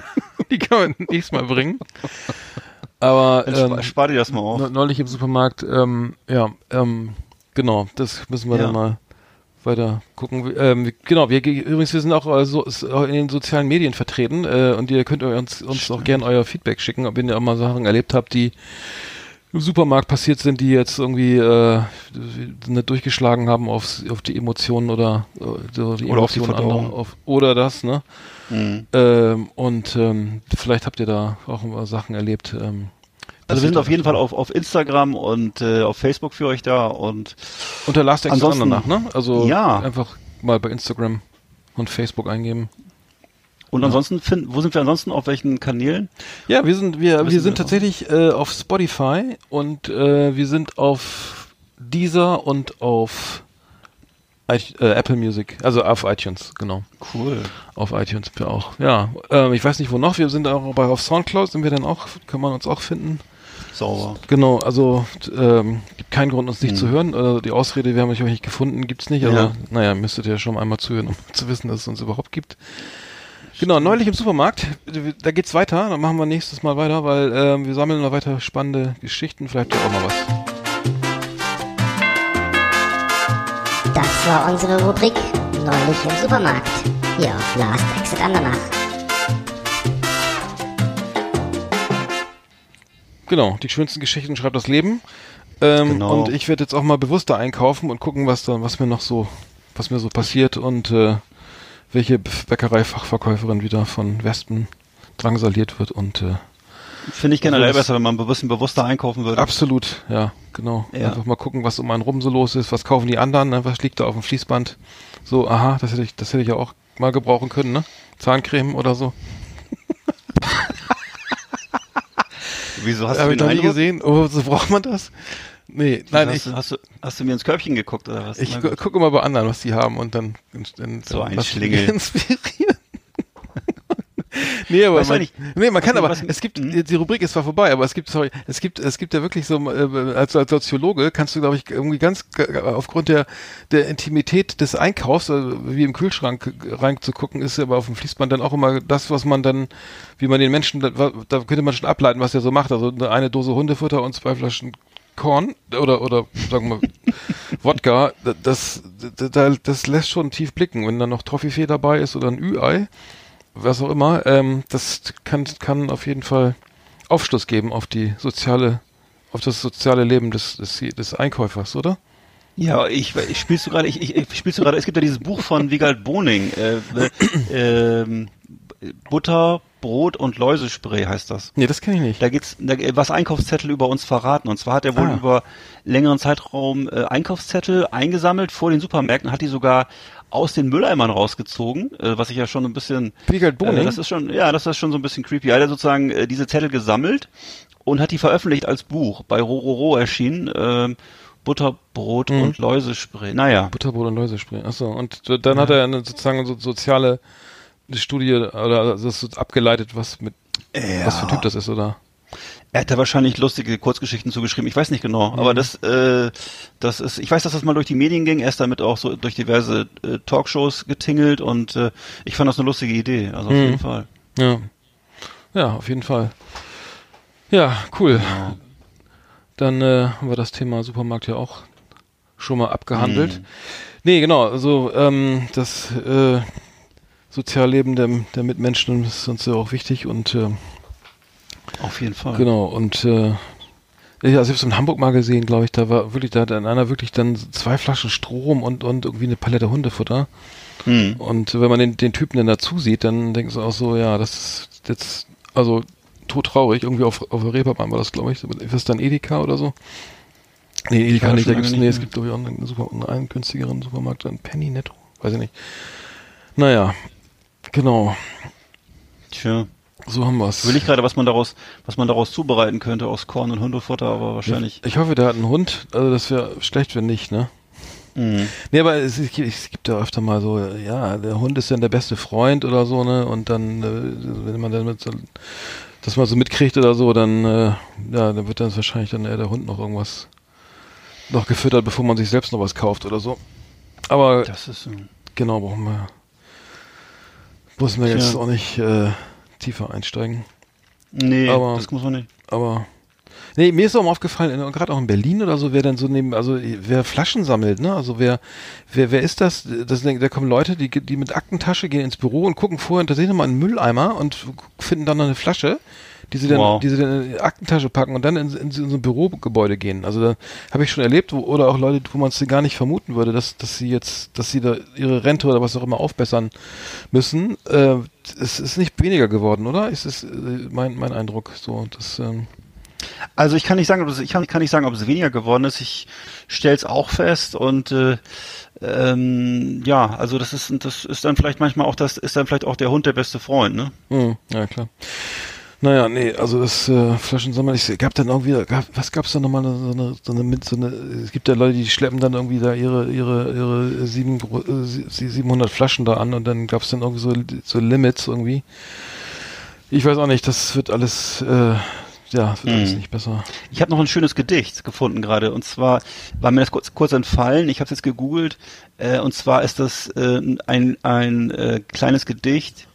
(laughs) die kann man nächstes Mal bringen. Aber ähm, spa- spar dir das mal auf. neu- neulich im Supermarkt, ähm, ja, ähm, genau, das müssen wir Ja. dann mal weiter gucken. Ähm, genau, wir ge- übrigens, wir sind auch äh, so, in den sozialen Medien vertreten äh, und ihr könnt uns, uns auch gerne euer Feedback schicken, ob ihr auch mal Sachen erlebt habt, die im Supermarkt passiert sind, die jetzt irgendwie äh, nicht durchgeschlagen haben aufs, auf die Emotionen oder äh, die Oder auf die Emotionen anderer, auf, oder das, ne? Mhm. Ähm, und ähm, vielleicht habt ihr da auch mal Sachen erlebt, ähm, Also wir sind auf jeden Fall auf, auf Instagram und äh, auf Facebook für euch da und Unter Last Exit Andernach, ne? Also Ja. einfach mal bei Instagram und Facebook eingeben. Und ansonsten finden, wo sind wir ansonsten auf welchen Kanälen? Ja, wir sind wir wir sind wir tatsächlich äh, auf Spotify und äh, wir sind auf Deezer und auf I äh, Apple Music, also auf iTunes, genau. Cool. Auf iTunes auch. Ja, ähm, ich weiß nicht wo noch. Wir sind auch bei auf Soundcloud sind wir dann auch, kann man uns auch finden. Sauber. Genau, also ähm, gibt keinen Grund, uns nicht zu hören. Also die Ausrede, wir haben euch nicht gefunden, gibt's nicht. Aber Ja. naja, müsstet ihr schon einmal zuhören, um (laughs) zu wissen, dass es uns überhaupt gibt. Genau, neulich im Supermarkt, da geht's weiter, dann machen wir nächstes Mal weiter, weil ähm, wir sammeln noch weiter spannende Geschichten, vielleicht ja auch mal was. Das war unsere Rubrik Neulich im Supermarkt. Hier auf Last Exit Andernach. Genau, die schönsten Geschichten schreibt das Leben. Ähm, Genau. Und ich werde jetzt auch mal bewusster einkaufen und gucken, was da, was mir noch so, was mir so passiert und äh, welche Bäckerei-Fachverkäuferin wieder von Wespen drangsaliert wird und äh, Finde ich generell Also besser, wenn man ein bisschen bewusster einkaufen würde. Absolut, ja, genau. Ja. Einfach mal gucken, was um einen rum so los ist, was kaufen die anderen, ne? was liegt da auf dem Fließband. So, aha, das hätte ich, das hätte ich ja auch mal gebrauchen können, ne? Zahncreme oder so. (laughs) Wieso hast Habe du ich den noch nie gesehen. Oh, so braucht man das? Nee, nein, hast, ich, du, hast, du, hast du mir ins Körbchen geguckt oder was? ich gu- gucke mal bei anderen, was die haben und dann, dann, So ein Schlingel. inspirieren. (laughs) nee, aber man, nicht, nee, man kann aber, was- es gibt, hm? die Rubrik ist zwar vorbei, aber es gibt, sorry, es gibt, es gibt ja wirklich so, äh, als, als Soziologe kannst du, glaube ich, irgendwie ganz, äh, aufgrund der, der Intimität des Einkaufs, also wie im Kühlschrank reinzugucken, ist aber auf dem Fließband dann auch immer das, was man dann, wie man den Menschen, da, da könnte man schon ableiten, was der so macht, also eine Dose Hundefutter und zwei Flaschen Korn oder oder sagen wir (laughs) Wodka, das, das das lässt schon tief blicken, wenn da noch Toffifee dabei ist oder ein Ü-Ei, was auch immer, ähm, das kann kann auf jeden Fall Aufschluss geben auf die soziale auf das soziale Leben des des, des Einkäufers, oder? Ja, ich, ich spielst du gerade, ich, ich, ich spielst du gerade, es gibt ja dieses Buch von Wiegald Boning, äh, äh, ähm, Butter, Brot und Läusespray heißt das. Nee, das kenne ich nicht. Da geht's, da, was Einkaufszettel über uns verraten. Und zwar hat er wohl Ah. über längeren Zeitraum äh, Einkaufszettel eingesammelt vor den Supermärkten, hat die sogar aus den Mülleimern rausgezogen, äh, was ich ja schon ein bisschen Wiegald Boning? Äh, das ist schon, ja, das ist schon so ein bisschen creepy. Er hat ja sozusagen äh, diese Zettel gesammelt und hat die veröffentlicht als Buch. Bei Rororo erschienen. ähm, Butter, Brot Mhm. und Läusespray. Naja. Butterbrot und Läusespray. Achso, und dann hat er eine, sozusagen so soziale Studie oder also das ist abgeleitet, was mit was für ein Typ das ist, oder? Er hat da wahrscheinlich lustige Kurzgeschichten zugeschrieben. Ich weiß nicht genau, Mhm. aber das, äh, das ist, ich weiß, dass das mal durch die Medien ging. Er ist damit auch so durch diverse äh, Talkshows getingelt und äh, ich fand das eine lustige Idee. Also auf Mhm. jeden Fall. Ja. Ja, auf jeden Fall. Ja, cool. Dann äh, haben wir das Thema Supermarkt ja auch schon mal abgehandelt. Mhm. Nee, genau, also ähm, das äh, Sozialleben der, der Mitmenschen ist uns ja auch wichtig und äh, Auf jeden Fall. genau, und äh, ja, also ich habe es in Hamburg mal gesehen, glaube ich, da war wirklich, da hat dann einer wirklich dann zwei Flaschen Strom und, und irgendwie eine Palette Hundefutter. Mhm. Und wenn man den, den Typen dann dazu sieht, dann denkst du auch so, ja, das ist jetzt, also todtraurig, irgendwie auf, auf der Reeperbahn war das, glaube ich, ist das dann Edeka oder so? Nee, Edeka nicht, da gibt's, nee, es gibt, glaube ich, auch einen, super, einen günstigeren Supermarkt, einen Penny Netto, weiß ich nicht. Naja, genau, Tja. so haben wir's. Will ich gerade, was man daraus, was man daraus zubereiten könnte aus Korn und Hundefutter, aber wahrscheinlich. Ich hoffe, der hat einen Hund, also das wäre schlecht, wenn nicht, ne? Mhm. Nee, aber es, es, gibt- ja öfter mal so, ja, der Hund ist dann der beste Freund oder so, ne? Und dann, äh, wenn man dann mit so, das mal so mitkriegt oder so, dann, äh, ja, dann wird dann wahrscheinlich dann eher der Hund noch irgendwas noch gefüttert, bevor man sich selbst noch was kauft oder so. Aber Das ist genau, brauchen wir, wir Tja. jetzt auch nicht äh, tiefer einsteigen. Nee, Aber- das muss man nicht. Aber nee, mir ist auch mal aufgefallen, gerade auch in Berlin oder so, wer dann so neben, also wer Flaschen sammelt, ne? Also wer, wer, wer ist das? das da kommen Leute, die, die mit Aktentasche gehen ins Büro und gucken vorher tatsächlich mal einen Mülleimer und finden dann noch eine Flasche, die sie dann, Wow. die sie dann in die Aktentasche packen und dann in, in, so ein Bürogebäude gehen. Also da habe ich schon erlebt, wo, oder auch Leute, wo man es gar nicht vermuten würde, dass, dass sie jetzt, dass sie da ihre Rente oder was auch immer aufbessern müssen. Äh, es ist nicht weniger geworden, oder? Ist es äh, mein, mein Eindruck so, dass ähm, Also ich kann nicht sagen, ob es, ich kann, kann nicht sagen, ob es weniger geworden ist. Ich stelle es auch fest und äh, ähm, ja, also das ist das ist dann vielleicht manchmal auch das ist dann vielleicht auch der Hund der beste Freund, ne? Hm, ja, klar. Naja, nee, also das äh, Flaschensammler, ich gab dann irgendwie, gab, was gab's da nochmal, so eine, so eine, mit, so eine, es gibt ja Leute, die schleppen dann irgendwie da ihre, ihre, ihre sieben, äh, sie- 700 Flaschen da an und dann gab's dann irgendwie so, so Limits irgendwie. Ich weiß auch nicht, das wird alles, äh, ja, wird alles Mhm. nicht besser. Ich habe noch ein schönes Gedicht gefunden gerade und zwar war mir das kurz, kurz entfallen. Ich habe es jetzt gegoogelt äh, und zwar ist das äh, ein ein äh, kleines Gedicht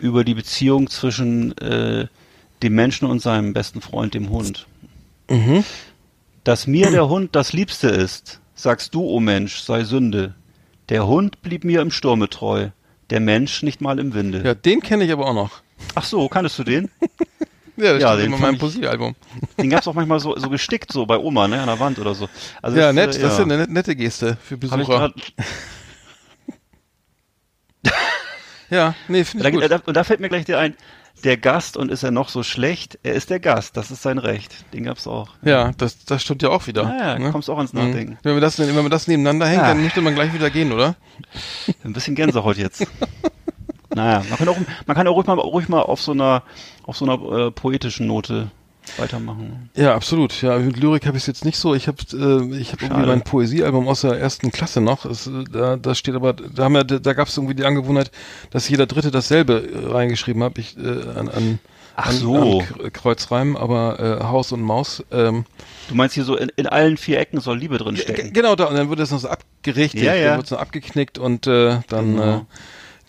über die Beziehung zwischen äh, dem Menschen und seinem besten Freund, dem Hund. Mhm. Dass mir der Hund das Liebste ist, sagst du, o Mensch, sei Sünde. Der Hund blieb mir im Sturme treu, der Mensch nicht mal im Winde. Ja, den kenne ich aber auch noch. Ach so, kanntest du den? (laughs) Ja, das Ja, den immer in meinem Poesiealbum. Den gab's auch manchmal so, so gestickt, so bei Oma, ne, an der Wand oder so. Also Ja, das, nett, äh, das ist ja eine net- nette Geste für Besucher. (laughs) Ja, nee, finde da, ich gut. da, und da fällt mir gleich der ein, der Gast und ist er noch so schlecht, er ist der Gast, das ist sein Recht. Den gab's auch. Ja, das, das stimmt ja auch wieder. Ah, ja, ne? kommst auch ans Mhm. Nachdenken. Wenn man das, wenn man das nebeneinander hängt, Ah. dann möchte man gleich wieder gehen, oder? (laughs) Ein bisschen Gänsehaut jetzt. naja, man kann auch, man kann auch ruhig mal, ruhig mal auf so einer, auf so einer äh, poetischen Note weitermachen. Ja, absolut. Ja, mit Lyrik habe ich es jetzt nicht so. Ich habe äh, ich habe irgendwie mein Poesiealbum aus der ersten Klasse noch. Es, äh, da, da steht aber, da haben wir, da gab es irgendwie die Angewohnheit, dass jeder Dritte dasselbe äh, reingeschrieben hat. Ich äh, an, an, Ach so. an Kreuzreim, aber äh, Haus und Maus. Ähm, Du meinst hier so, in, in allen vier Ecken soll Liebe drin G- stecken. Genau, da, und dann wurde das noch so abgerichtet, Ja, ja. dann wurde es noch abgeknickt und äh, dann Genau. äh,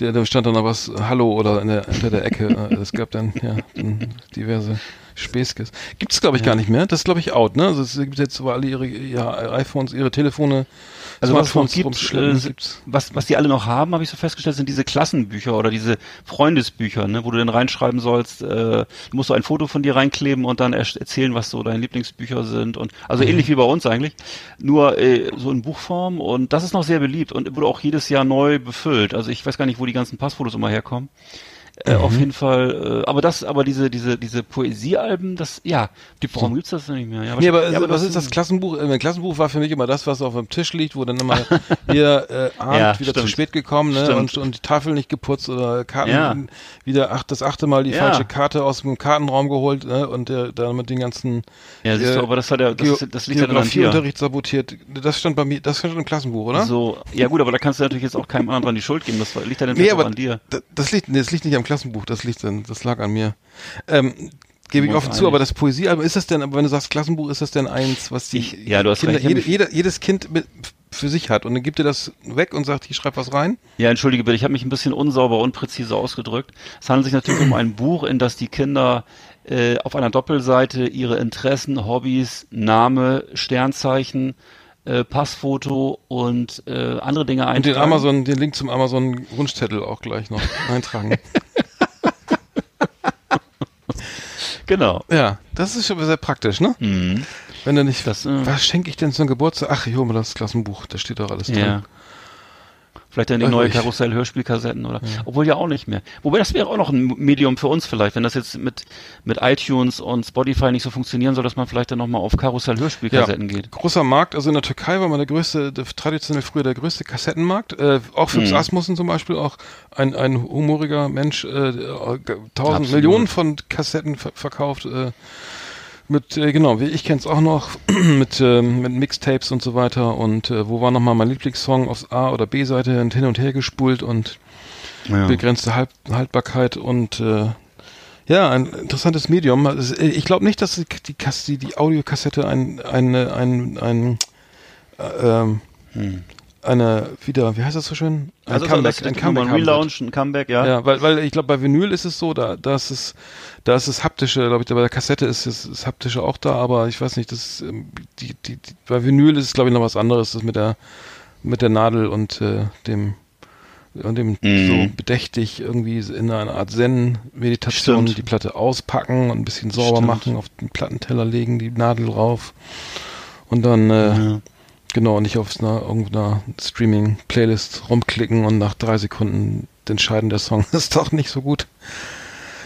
da stand dann noch was Hallo oder in der, unter der Ecke. (laughs) äh, Es gab dann ja dann diverse Späßkes. Gibt es glaube ich gar nicht mehr. Das ist glaube ich out, ne? Also es gibt jetzt, wo alle ihre ja, iPhones, ihre Telefone, Also was es noch gibt, äh, was, was die alle noch haben, habe ich so festgestellt, sind diese Klassenbücher oder diese Freundesbücher, ne, wo du dann reinschreiben sollst, äh, du musst so ein Foto von dir reinkleben und dann erst erzählen, was so deine Lieblingsbücher sind und also ähnlich wie bei uns eigentlich, nur äh, so in Buchform und das ist noch sehr beliebt und wurde auch jedes Jahr neu befüllt. Also ich weiß gar nicht, wo die ganzen Passfotos immer herkommen. Äh, Auf jeden Fall, äh, aber das, aber diese, diese, diese Poesiealben, das, ja, Gibt's warum gibt's das nicht mehr? Ja, Nee, aber, ja, was ist das Klassenbuch? Äh, Ein Klassenbuch war für mich immer das, was auf dem Tisch liegt, wo dann immer (laughs) hier äh, Abend Ja, wieder stimmt. zu spät gekommen ne? Stimmt. und, und die Tafel nicht geputzt oder Karten Ja. wieder acht, das achte Mal die falsche Karte aus dem Kartenraum geholt ne? und der, dann mit den ganzen Ja, siehst äh, du, aber das hat ja, das, ist- das liegt ja dann an dir. Geografieunterricht sabotiert. Das stand bei mir, das stand im Klassenbuch, oder? So, ja gut, aber da kannst du natürlich jetzt auch keinem anderen die Schuld geben. Das liegt ja dann nee, aber an dir. das liegt, nee, das liegt nicht am Klassenbuch, das liegt dann, das lag an mir. Ähm, Gebe ich offen zu, aber das Poesiealbum, ist das denn, aber wenn du sagst Klassenbuch, ist das denn eins, was die Ich- ja, du hast Kinder, jede, jeder, jedes Kind mit, für sich hat und dann gibt ihr das weg und sagt, ich schreib was rein? Ja, entschuldige bitte, ich habe mich ein bisschen unsauber, unpräzise ausgedrückt. Es handelt sich natürlich um ein Buch, in das die Kinder äh, auf einer Doppelseite ihre Interessen, Hobbys, Name, Sternzeichen, äh, Passfoto und äh, andere Dinge Und den eintragen. Amazon, den Link zum Amazon Wunschzettel auch gleich noch eintragen. (laughs) Genau. ja, das ist schon sehr praktisch, ne? Mhm. Wenn du nicht, Das, äh, was schenke ich denn zum Geburtstag? Ach, ich hole mir das Klassenbuch, da steht doch alles drin. Ja. Vielleicht dann die neue Karussell-Hörspielkassetten oder, obwohl ja auch nicht mehr. Wobei das wäre auch noch ein Medium für uns vielleicht, wenn das jetzt mit, mit iTunes und Spotify nicht so funktionieren soll, dass man vielleicht dann nochmal auf Karussell-Hörspielkassetten geht. Großer Markt, also in der Türkei war mal der größte, der, traditionell früher der größte Kassettenmarkt. Äh, auch Philips Mhm. Asmussen zum Beispiel, auch ein, ein humoriger Mensch, äh, tausend Absolut. Millionen von Kassetten ver verkauft. Äh, mit, äh, genau, ich kenne es auch noch, (clears throat) mit, ähm, mit Mixtapes und so weiter. Und äh, wo war nochmal mein Lieblingssong aufs A- oder B-Seite und hin und her gespult und Ja. begrenzte halt Haltbarkeit und äh, ja, ein interessantes Medium. Also, äh, Ich glaube nicht, dass die, die, die, Audiokassette ein, ein, ein, ein äh, ähm, Hm. Eine wieder, wie heißt das so schön? Ein Also Comeback, ein Comeback ein. Relaunch, ein Comeback, ja. Ja, weil, weil ich glaube, bei Vinyl ist es so, da, da ist es, da ist es haptische, glaube ich, bei der Kassette ist es das haptische auch da, aber ich weiß nicht, das, ähm, die, die, die, bei Vinyl ist es, glaube ich, noch was anderes, das mit der, mit der Nadel und äh, dem, und dem Mhm. so bedächtig irgendwie in einer Art Zen-Meditation die Platte auspacken und ein bisschen sauber Stimmt. machen, auf den Plattenteller legen, die Nadel drauf und dann, äh, Ja. Genau, nicht auf einer, irgendeiner Streaming-Playlist rumklicken und nach drei Sekunden entscheiden, der Song (laughs) ist doch nicht so gut.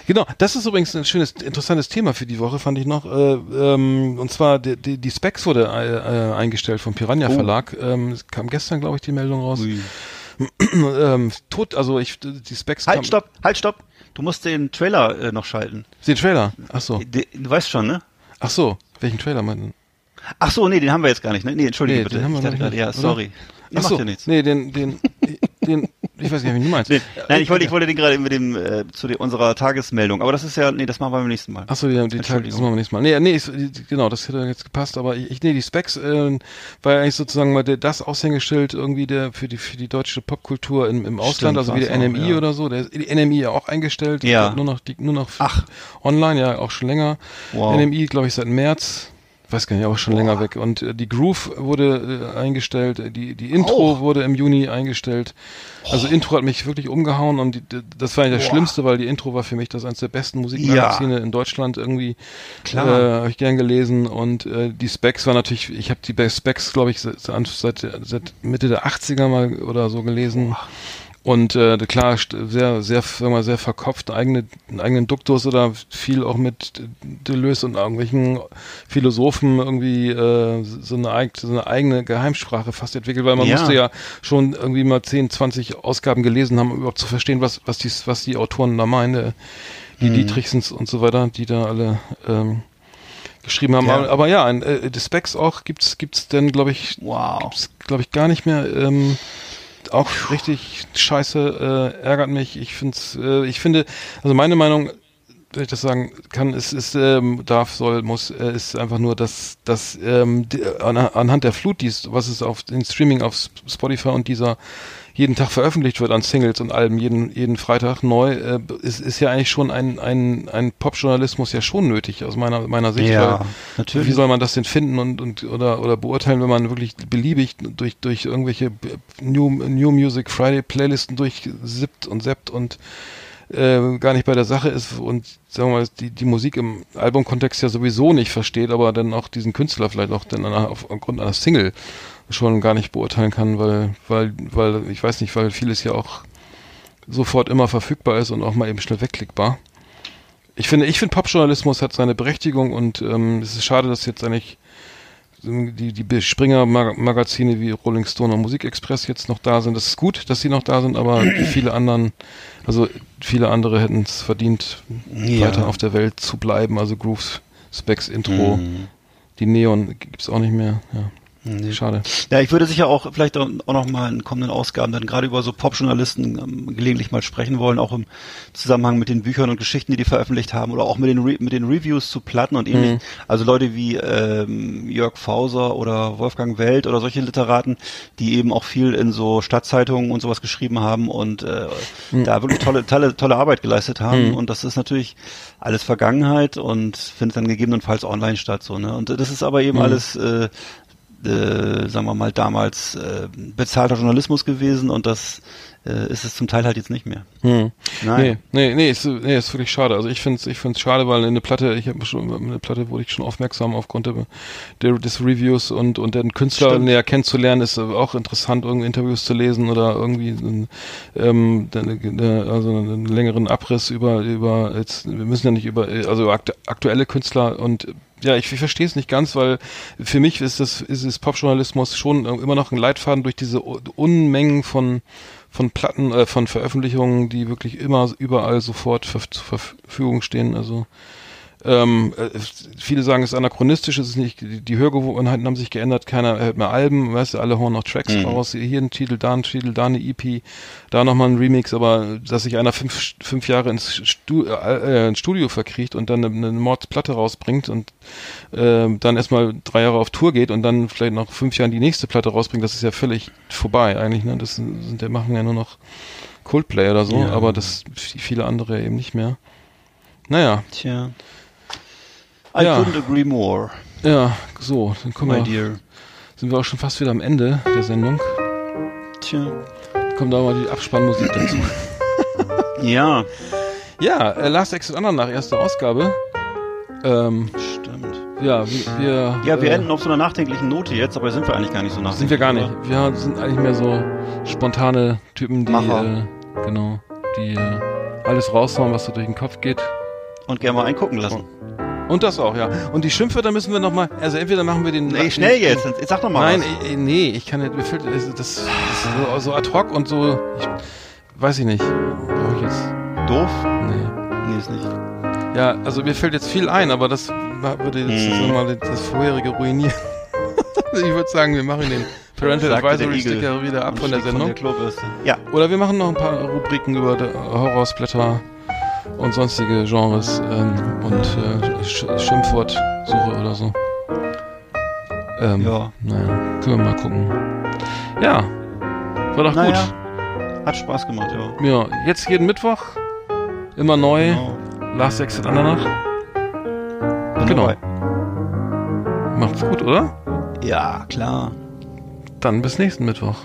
Genau, das ist übrigens ein schönes, interessantes Thema für die Woche, fand ich noch. Äh, ähm, und zwar die, die, die Specs wurde äh, äh, eingestellt vom Piranha Oh. Verlag. Ähm, es kam gestern, glaube ich, die Meldung raus. (clears throat) ähm, tot, also ich, die Specs kam, Halt, stopp, halt, stopp. Du musst den Trailer äh, noch schalten. Den Trailer. Ach so. De, du weißt schon, ne? Ach so. Welchen Trailer meinten? Ach so, nee, den haben wir jetzt gar nicht, ne? Nee, entschuldige Nee, bitte. den haben wir ich dachte nicht, ja, sorry. Ach macht so. ja nichts. Nee, den, den, den, ich weiß gar nicht, wie du meinst. Nee, nein, ich wollte, Äh, ich wollte den gerade mit dem äh, zu der, unserer Tagesmeldung, aber das ist ja, nee, das machen wir beim nächsten Mal. Ach so, ja, die Teil, das machen wir nächstes Mal. Nee, nee, ist, genau, das hätte jetzt gepasst, aber ich, ich nee, die Specs äh, war ja eigentlich sozusagen mal der, das Aushängeschild irgendwie der für die für die deutsche Popkultur im, im Ausland, also wie der auch, NMI ja. oder so, der ist die NMI ja auch eingestellt, Ich Ja. nur noch die, nur noch Ach. online, ja, auch schon länger. Wow. NMI, glaube ich, seit März. Weiß gar nicht, auch schon länger weg. Und äh, die Groove wurde äh, eingestellt, äh, die, die Intro Auch. wurde im Juni eingestellt. Also Intro hat mich wirklich umgehauen und die, die, das war ja das Boah. Schlimmste, weil die Intro war für mich das eines der besten Musikmagazine in Deutschland irgendwie. Klar. Äh, habe ich gern gelesen und äh, die Specs war natürlich, ich habe die Specs, glaube ich, seit, seit, seit Mitte der 80er mal oder so gelesen. Und äh, klar, sehr, sehr, sagen wir mal, sehr verkopft, eigene, einen eigenen Duktus oder viel auch mit Deleuze und irgendwelchen Philosophen irgendwie äh, so, eine, so eine eigene Geheimsprache fast entwickelt, weil man Ja. musste ja schon irgendwie mal 10, 20 Ausgaben gelesen haben, um überhaupt zu verstehen, was, was, die, was die Autoren da meinen, äh, die Dietrichsens und so weiter, die da alle ähm, geschrieben haben. Ja. Aber, aber ja, ein, äh, die Specs auch gibt's gibt's denn, glaube ich, Wow. gibt's, glaube ich, gar nicht mehr. Ähm, auch richtig scheiße, äh, ärgert mich. Ich find's, äh, ich finde, also meine Meinung, wenn ich das sagen kann, ist, ist ähm, darf, soll, muss, äh, ist einfach nur, dass, dass ähm, die, an, anhand der Flut, dies, was es auf den Streaming auf Sp- Spotify und dieser jeden Tag veröffentlicht wird an Singles und Alben, jeden, jeden Freitag neu, äh, ist, ist ja eigentlich schon ein, ein, ein Popjournalismus ja schon nötig, aus meiner, meiner Sicht. Ja, weil natürlich. Wie soll man das denn finden und, und oder, oder beurteilen, wenn man wirklich beliebig durch, durch irgendwelche New, New Music Friday Playlisten durchsippt und seppt und äh, gar nicht bei der Sache ist und sagen wir mal, die, die Musik im Albumkontext ja sowieso nicht versteht, aber dann auch diesen Künstler vielleicht auch dann auf- aufgrund einer Single schon gar nicht beurteilen kann, weil, weil, weil, ich weiß nicht, weil vieles ja auch sofort immer verfügbar ist und auch mal eben schnell wegklickbar. Ich finde, ich finde Popjournalismus hat seine Berechtigung und ähm, es ist schade, dass jetzt eigentlich die, die Springer-Magazine wie Rolling Stone und Musikexpress jetzt noch da sind. Das ist gut, dass sie noch da sind, aber (clears throat) viele anderen, also viele andere hätten es verdient, Ja. weiter auf der Welt zu bleiben. Also Grooves, Specs, Intro, Mhm. die Neon gibt's auch nicht mehr. Ja, Nee. schade. Ja, ich würde sicher auch vielleicht auch noch mal in kommenden Ausgaben dann gerade über so Popjournalisten ähm, gelegentlich mal sprechen wollen, auch im Zusammenhang mit den Büchern und Geschichten, die die veröffentlicht haben oder auch mit den Re mit den Reviews zu Platten und ähnlich. Also Leute wie ähm, Jörg Fauser oder Wolfgang Welt oder solche Literaten, die eben auch viel in so Stadtzeitungen und sowas geschrieben haben und äh, da wirklich tolle tolle tolle Arbeit geleistet haben und das ist natürlich alles Vergangenheit und findet dann gegebenenfalls online statt so, ne? Und das ist aber eben alles äh, äh, sagen wir mal, damals äh, bezahlter Journalismus gewesen und das äh, ist es zum Teil halt jetzt nicht mehr. Hm. Nein. Nee, nee, nee, ist, nee, ist wirklich schade. Also ich finde es ich find's schade, weil eine Platte, ich habe schon eine Platte wurde ich schon aufmerksam aufgrund der, der, des Reviews und und den Künstler Stimmt. näher kennenzulernen, ist auch interessant, irgendwie Interviews zu lesen oder irgendwie ähm, also einen längeren Abriss über über jetzt wir müssen ja nicht über also aktu aktuelle Künstler und ja, ich, ich verstehe es nicht ganz, weil für mich ist das ist es Popjournalismus schon immer noch ein Leitfaden durch diese Unmengen von von Platten, äh, von Veröffentlichungen, die wirklich immer überall sofort zur Verfügung stehen. Also ähm, äh, viele sagen, es ist anachronistisch, es ist nicht, die, Hörgewohnheiten haben sich geändert, keiner hört mehr Alben, weißt du, alle hauen noch Tracks Mhm. raus, hier ein Titel, da ein Titel, da eine EP, da nochmal ein Remix, aber dass sich einer fünf, fünf Jahre ins, Stu äh, ins Studio verkriecht und dann eine, eine Mordsplatte rausbringt und äh, dann erstmal drei Jahre auf Tour geht und dann vielleicht noch fünf Jahren die nächste Platte rausbringt, das ist ja völlig vorbei eigentlich, ne? Das sind, der machen ja nur noch Coldplay oder so, Ja. aber das viele andere eben nicht mehr. Naja, Tja. I Ja. couldn't agree more, ja, so, dann kommen my wir, dear. sind wir auch schon fast wieder am Ende der Sendung. Tja. Kommt da mal die Abspannmusik dazu. (laughs) Ja, Ja, äh, Last Exit Andernach, erste Ausgabe. Ähm, stimmt. ja, wir, wir Ja, wir äh, enden auf so einer nachdenklichen Note jetzt, aber sind wir eigentlich gar nicht so nachdenklich. Sind wir gar nicht. oder? Wir sind eigentlich mehr so spontane Typen, die Macher. äh, genau, die äh, alles raushauen, was so durch den Kopf geht. Und gerne mal eingucken lassen. Und das auch, ja. Und die Schimpfwörter müssen wir nochmal, also entweder machen wir den... Nee, schnell jetzt. Jetzt Sag doch mal Nein, was. äh, nee, ich kann nicht, mir fehlt, also das, das ist so, so ad hoc und so, ich, weiß ich nicht. Brauche ich jetzt, Doof? nee. Nee, ist nicht. Ja, also mir fällt jetzt viel ein, aber das würde jetzt Hm. sagen wir mal das vorherige ruinieren. (laughs) ich würde sagen, wir machen den Parental der Advisory Sticker wieder ab Und von der Sendung. Klobürste. Ja. Oder wir machen noch ein paar Rubriken über Horrorsblätter und sonstige Genres ähm, und äh, Sch Schimpfwortsuche oder so. Ähm, Ja. Naja, können wir mal gucken. Ja, war doch Naja. gut. Hat Spaß gemacht, ja. Ja, jetzt jeden Mittwoch, immer neu, Genau. Last Exit Andernach. Bin Genau. dabei. Macht's gut, oder? Ja, klar. Dann bis nächsten Mittwoch.